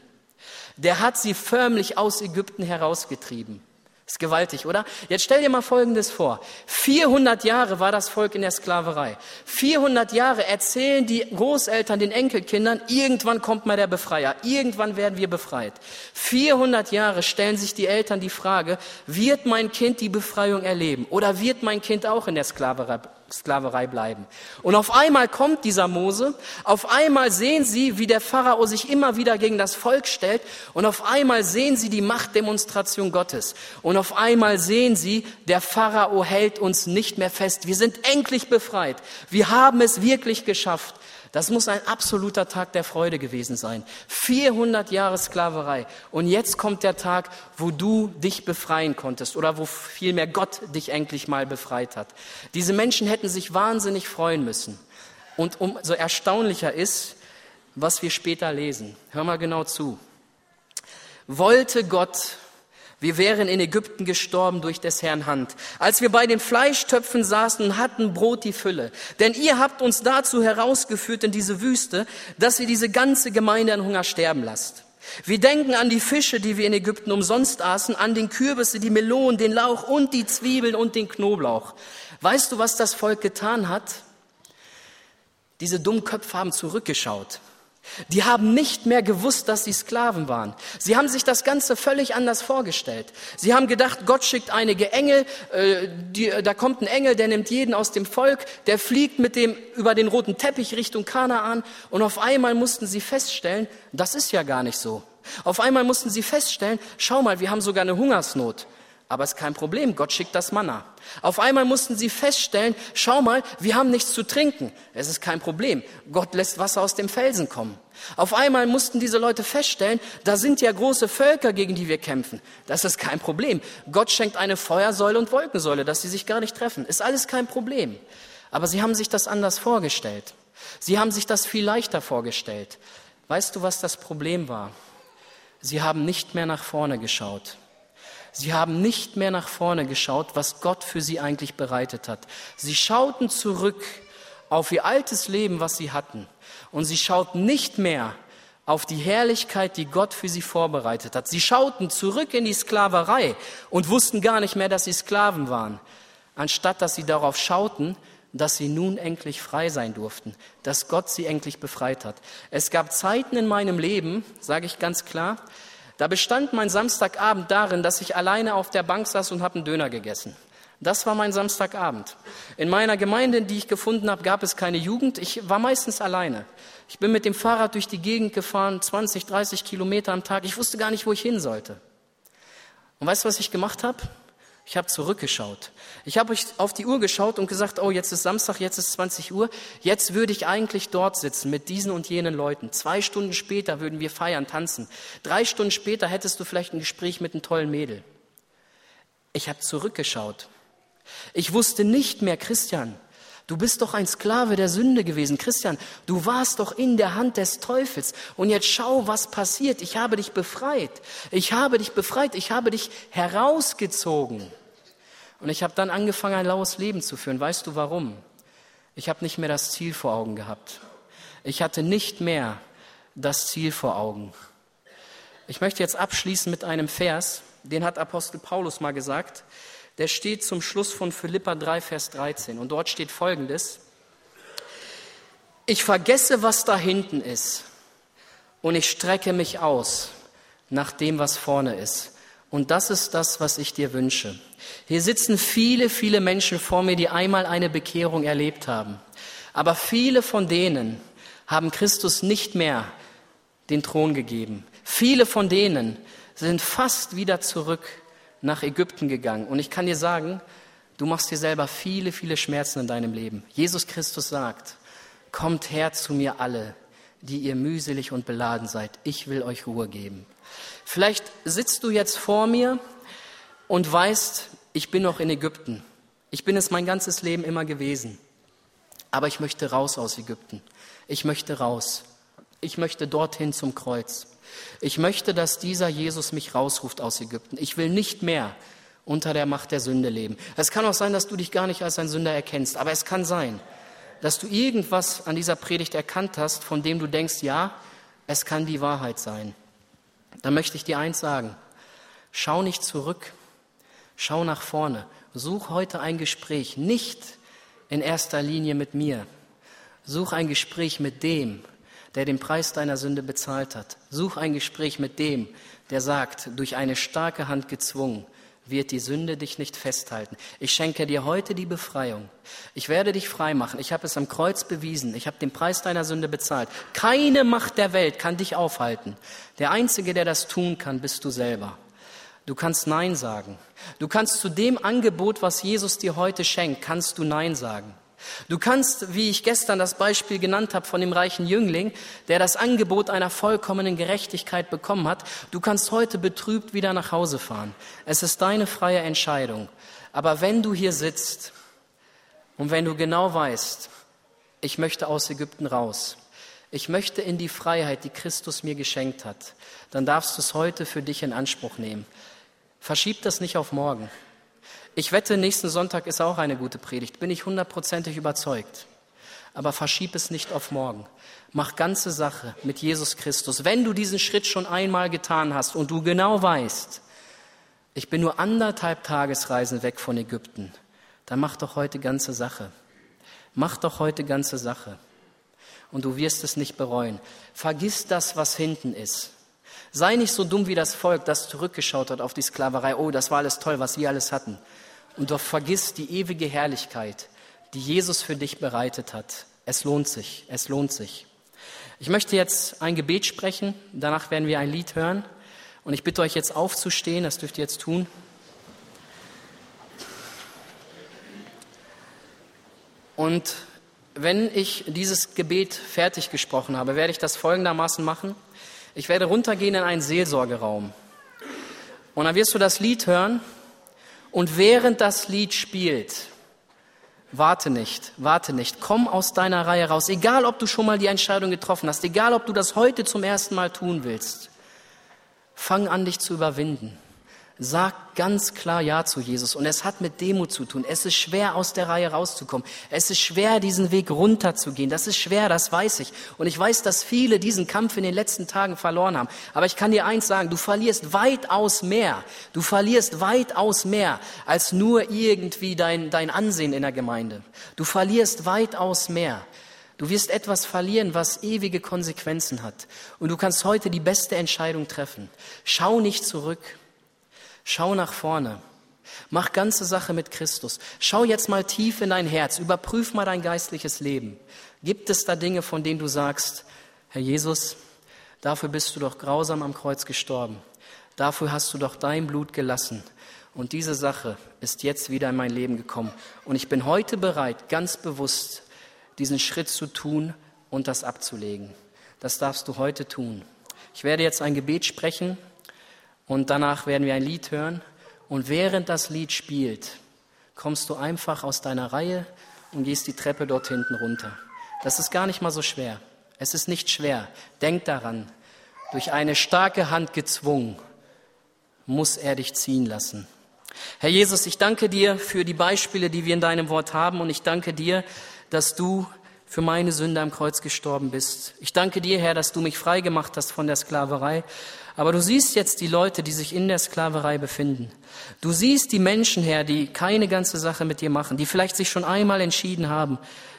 Der hat sie förmlich aus Ägypten herausgetrieben. Ist gewaltig, oder? Jetzt stell dir mal Folgendes vor. 400 Jahre war das Volk in der Sklaverei. 400 Jahre erzählen die Großeltern den Enkelkindern, irgendwann kommt mal der Befreier, irgendwann werden wir befreit. 400 Jahre stellen sich die Eltern die Frage, wird mein Kind die Befreiung erleben oder wird mein Kind auch in der Sklaverei Sklaverei bleiben. Und auf einmal kommt dieser Mose, auf einmal sehen sie, wie der Pharao sich immer wieder gegen das Volk stellt und auf einmal sehen sie die Machtdemonstration Gottes und auf einmal sehen sie, der Pharao hält uns nicht mehr fest. Wir sind endlich befreit. Wir haben es wirklich geschafft. Das muss ein absoluter Tag der Freude gewesen sein. 400 Jahre Sklaverei. Und jetzt kommt der Tag, wo du dich befreien konntest oder wo vielmehr Gott dich endlich mal befreit hat. Diese Menschen hätten sich wahnsinnig freuen müssen. Und umso erstaunlicher ist, was wir später lesen. Hör mal genau zu. Wollte Gott wir wären in Ägypten gestorben durch des Herrn Hand. Als wir bei den Fleischtöpfen saßen hatten Brot die Fülle. Denn ihr habt uns dazu herausgeführt in diese Wüste, dass ihr diese ganze Gemeinde an Hunger sterben lasst. Wir denken an die Fische, die wir in Ägypten umsonst aßen, an den Kürbisse, die Melonen, den Lauch und die Zwiebeln und den Knoblauch. Weißt du, was das Volk getan hat? Diese Dummköpfe haben zurückgeschaut. Die haben nicht mehr gewusst, dass sie Sklaven waren. Sie haben sich das Ganze völlig anders vorgestellt. Sie haben gedacht, Gott schickt einige Engel, äh, die, da kommt ein Engel, der nimmt jeden aus dem Volk, der fliegt mit dem über den roten Teppich Richtung Kanaan und auf einmal mussten sie feststellen, das ist ja gar nicht so. Auf einmal mussten sie feststellen, schau mal, wir haben sogar eine Hungersnot. Aber es ist kein Problem, Gott schickt das Manna. Auf einmal mussten sie feststellen, schau mal, wir haben nichts zu trinken. Es ist kein Problem, Gott lässt Wasser aus dem Felsen kommen. Auf einmal mussten diese Leute feststellen, da sind ja große Völker, gegen die wir kämpfen. Das ist kein Problem. Gott schenkt eine Feuersäule und Wolkensäule, dass sie sich gar nicht treffen. Ist alles kein Problem. Aber sie haben sich das anders vorgestellt. Sie haben sich das viel leichter vorgestellt. Weißt du, was das Problem war? Sie haben nicht mehr nach vorne geschaut. Sie haben nicht mehr nach vorne geschaut, was Gott für sie eigentlich bereitet hat. Sie schauten zurück auf ihr altes Leben, was sie hatten. Und sie schauten nicht mehr auf die Herrlichkeit, die Gott für sie vorbereitet hat. Sie schauten zurück in die Sklaverei und wussten gar nicht mehr, dass sie Sklaven waren, anstatt dass sie darauf schauten, dass sie nun endlich frei sein durften, dass Gott sie endlich befreit hat. Es gab Zeiten in meinem Leben, sage ich ganz klar, da bestand mein Samstagabend darin, dass ich alleine auf der Bank saß und habe einen Döner gegessen. Das war mein Samstagabend. In meiner Gemeinde, die ich gefunden habe, gab es keine Jugend. Ich war meistens alleine. Ich bin mit dem Fahrrad durch die Gegend gefahren, 20, 30 Kilometer am Tag. Ich wusste gar nicht, wo ich hin sollte. Und weißt du, was ich gemacht habe? Ich habe zurückgeschaut. Ich habe auf die Uhr geschaut und gesagt, oh, jetzt ist Samstag, jetzt ist 20 Uhr. Jetzt würde ich eigentlich dort sitzen mit diesen und jenen Leuten. Zwei Stunden später würden wir feiern, tanzen. Drei Stunden später hättest du vielleicht ein Gespräch mit einem tollen Mädel. Ich habe zurückgeschaut. Ich wusste nicht mehr, Christian, Du bist doch ein Sklave der Sünde gewesen. Christian, du warst doch in der Hand des Teufels. Und jetzt schau, was passiert. Ich habe dich befreit. Ich habe dich befreit. Ich habe dich herausgezogen. Und ich habe dann angefangen, ein laues Leben zu führen. Weißt du warum? Ich habe nicht mehr das Ziel vor Augen gehabt. Ich hatte nicht mehr das Ziel vor Augen. Ich möchte jetzt abschließen mit einem Vers, den hat Apostel Paulus mal gesagt der steht zum Schluss von Philippa 3, Vers 13. Und dort steht Folgendes. Ich vergesse, was da hinten ist. Und ich strecke mich aus nach dem, was vorne ist. Und das ist das, was ich dir wünsche. Hier sitzen viele, viele Menschen vor mir, die einmal eine Bekehrung erlebt haben. Aber viele von denen haben Christus nicht mehr den Thron gegeben. Viele von denen sind fast wieder zurück nach Ägypten gegangen. Und ich kann dir sagen, du machst dir selber viele, viele Schmerzen in deinem Leben. Jesus Christus sagt, kommt her zu mir alle, die ihr mühselig und beladen seid. Ich will euch Ruhe geben. Vielleicht sitzt du jetzt vor mir und weißt, ich bin noch in Ägypten. Ich bin es mein ganzes Leben immer gewesen. Aber ich möchte raus aus Ägypten. Ich möchte raus. Ich möchte dorthin zum Kreuz. Ich möchte, dass dieser Jesus mich rausruft aus Ägypten. Ich will nicht mehr unter der Macht der Sünde leben. Es kann auch sein, dass du dich gar nicht als ein Sünder erkennst, aber es kann sein, dass du irgendwas an dieser Predigt erkannt hast, von dem du denkst, ja, es kann die Wahrheit sein. Dann möchte ich dir eins sagen. Schau nicht zurück, schau nach vorne. Such heute ein Gespräch, nicht in erster Linie mit mir. Such ein Gespräch mit dem, der den Preis deiner Sünde bezahlt hat. Such ein Gespräch mit dem, der sagt, durch eine starke Hand gezwungen, wird die Sünde dich nicht festhalten. Ich schenke dir heute die Befreiung. Ich werde dich frei machen. Ich habe es am Kreuz bewiesen. Ich habe den Preis deiner Sünde bezahlt. Keine Macht der Welt kann dich aufhalten. Der Einzige, der das tun kann, bist du selber. Du kannst Nein sagen. Du kannst zu dem Angebot, was Jesus dir heute schenkt, kannst du Nein sagen. Du kannst, wie ich gestern das Beispiel genannt habe von dem reichen Jüngling, der das Angebot einer vollkommenen Gerechtigkeit bekommen hat, du kannst heute betrübt wieder nach Hause fahren. Es ist deine freie Entscheidung. Aber wenn du hier sitzt und wenn du genau weißt, ich möchte aus Ägypten raus, ich möchte in die Freiheit, die Christus mir geschenkt hat, dann darfst du es heute für dich in Anspruch nehmen. Verschieb das nicht auf morgen. Ich wette, nächsten Sonntag ist auch eine gute Predigt, bin ich hundertprozentig überzeugt. Aber verschieb es nicht auf morgen. Mach ganze Sache mit Jesus Christus. Wenn du diesen Schritt schon einmal getan hast und du genau weißt, ich bin nur anderthalb Tagesreisen weg von Ägypten, dann mach doch heute ganze Sache. Mach doch heute ganze Sache. Und du wirst es nicht bereuen. Vergiss das, was hinten ist. Sei nicht so dumm wie das Volk, das zurückgeschaut hat auf die Sklaverei. Oh, das war alles toll, was wir alles hatten und doch vergiss die ewige Herrlichkeit, die Jesus für dich bereitet hat. Es lohnt sich, es lohnt sich. Ich möchte jetzt ein Gebet sprechen, danach werden wir ein Lied hören und ich bitte euch jetzt aufzustehen, das dürft ihr jetzt tun. Und wenn ich dieses Gebet fertig gesprochen habe, werde ich das folgendermaßen machen. Ich werde runtergehen in einen Seelsorgeraum. Und dann wirst du das Lied hören und während das Lied spielt, warte nicht, warte nicht, komm aus deiner Reihe raus, egal ob du schon mal die Entscheidung getroffen hast, egal ob du das heute zum ersten Mal tun willst. Fang an, dich zu überwinden. Sag ganz klar Ja zu Jesus. Und es hat mit Demut zu tun. Es ist schwer, aus der Reihe rauszukommen. Es ist schwer, diesen Weg runterzugehen. Das ist schwer, das weiß ich. Und ich weiß, dass viele diesen Kampf in den letzten Tagen verloren haben. Aber ich kann dir eins sagen, du verlierst weitaus mehr. Du verlierst weitaus mehr als nur irgendwie dein, dein Ansehen in der Gemeinde. Du verlierst weitaus mehr. Du wirst etwas verlieren, was ewige Konsequenzen hat. Und du kannst heute die beste Entscheidung treffen. Schau nicht zurück. Schau nach vorne. Mach ganze Sache mit Christus. Schau jetzt mal tief in dein Herz. Überprüf mal dein geistliches Leben. Gibt es da Dinge, von denen du sagst, Herr Jesus, dafür bist du doch grausam am Kreuz gestorben. Dafür hast du doch dein Blut gelassen. Und diese Sache ist jetzt wieder in mein Leben gekommen. Und ich bin heute bereit, ganz bewusst diesen Schritt zu tun und das abzulegen. Das darfst du heute tun. Ich werde jetzt ein Gebet sprechen. Und danach werden wir ein Lied hören. Und während das Lied spielt, kommst du einfach aus deiner Reihe und gehst die Treppe dort hinten runter. Das ist gar nicht mal so schwer. Es ist nicht schwer. Denk daran, durch eine starke Hand gezwungen, muss er dich ziehen lassen. Herr Jesus, ich danke dir für die Beispiele, die wir in deinem Wort haben und ich danke dir, dass du für meine Sünde am Kreuz gestorben bist. Ich danke dir, Herr, dass du mich frei gemacht hast von der Sklaverei aber du siehst jetzt die Leute, die sich in der Sklaverei befinden. Du siehst die Menschen, Herr, die keine ganze Sache mit dir machen, die vielleicht sich schon einmal entschieden haben,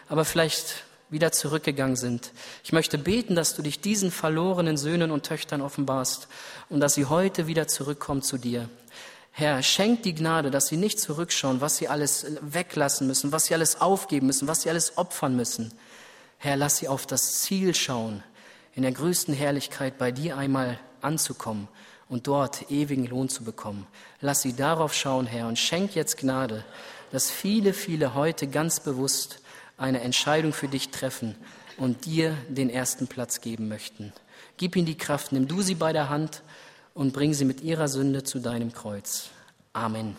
aber vielleicht wieder zurückgegangen sind. Ich möchte beten, dass du dich diesen verlorenen Söhnen und Töchtern offenbarst und dass sie heute wieder zurückkommen zu dir. Herr, schenk die Gnade, dass sie nicht zurückschauen, was sie alles weglassen müssen, was sie alles aufgeben müssen, was sie alles opfern müssen. Herr, lass sie auf das Ziel schauen, in der größten Herrlichkeit bei dir einmal anzukommen und dort ewigen Lohn zu bekommen. Lass sie darauf schauen, Herr, und schenk jetzt Gnade, dass viele, viele heute ganz bewusst eine Entscheidung für dich treffen und dir den ersten Platz geben möchten. Gib ihnen die Kraft, nimm du sie bei der Hand und bring sie mit ihrer Sünde zu deinem Kreuz. Amen.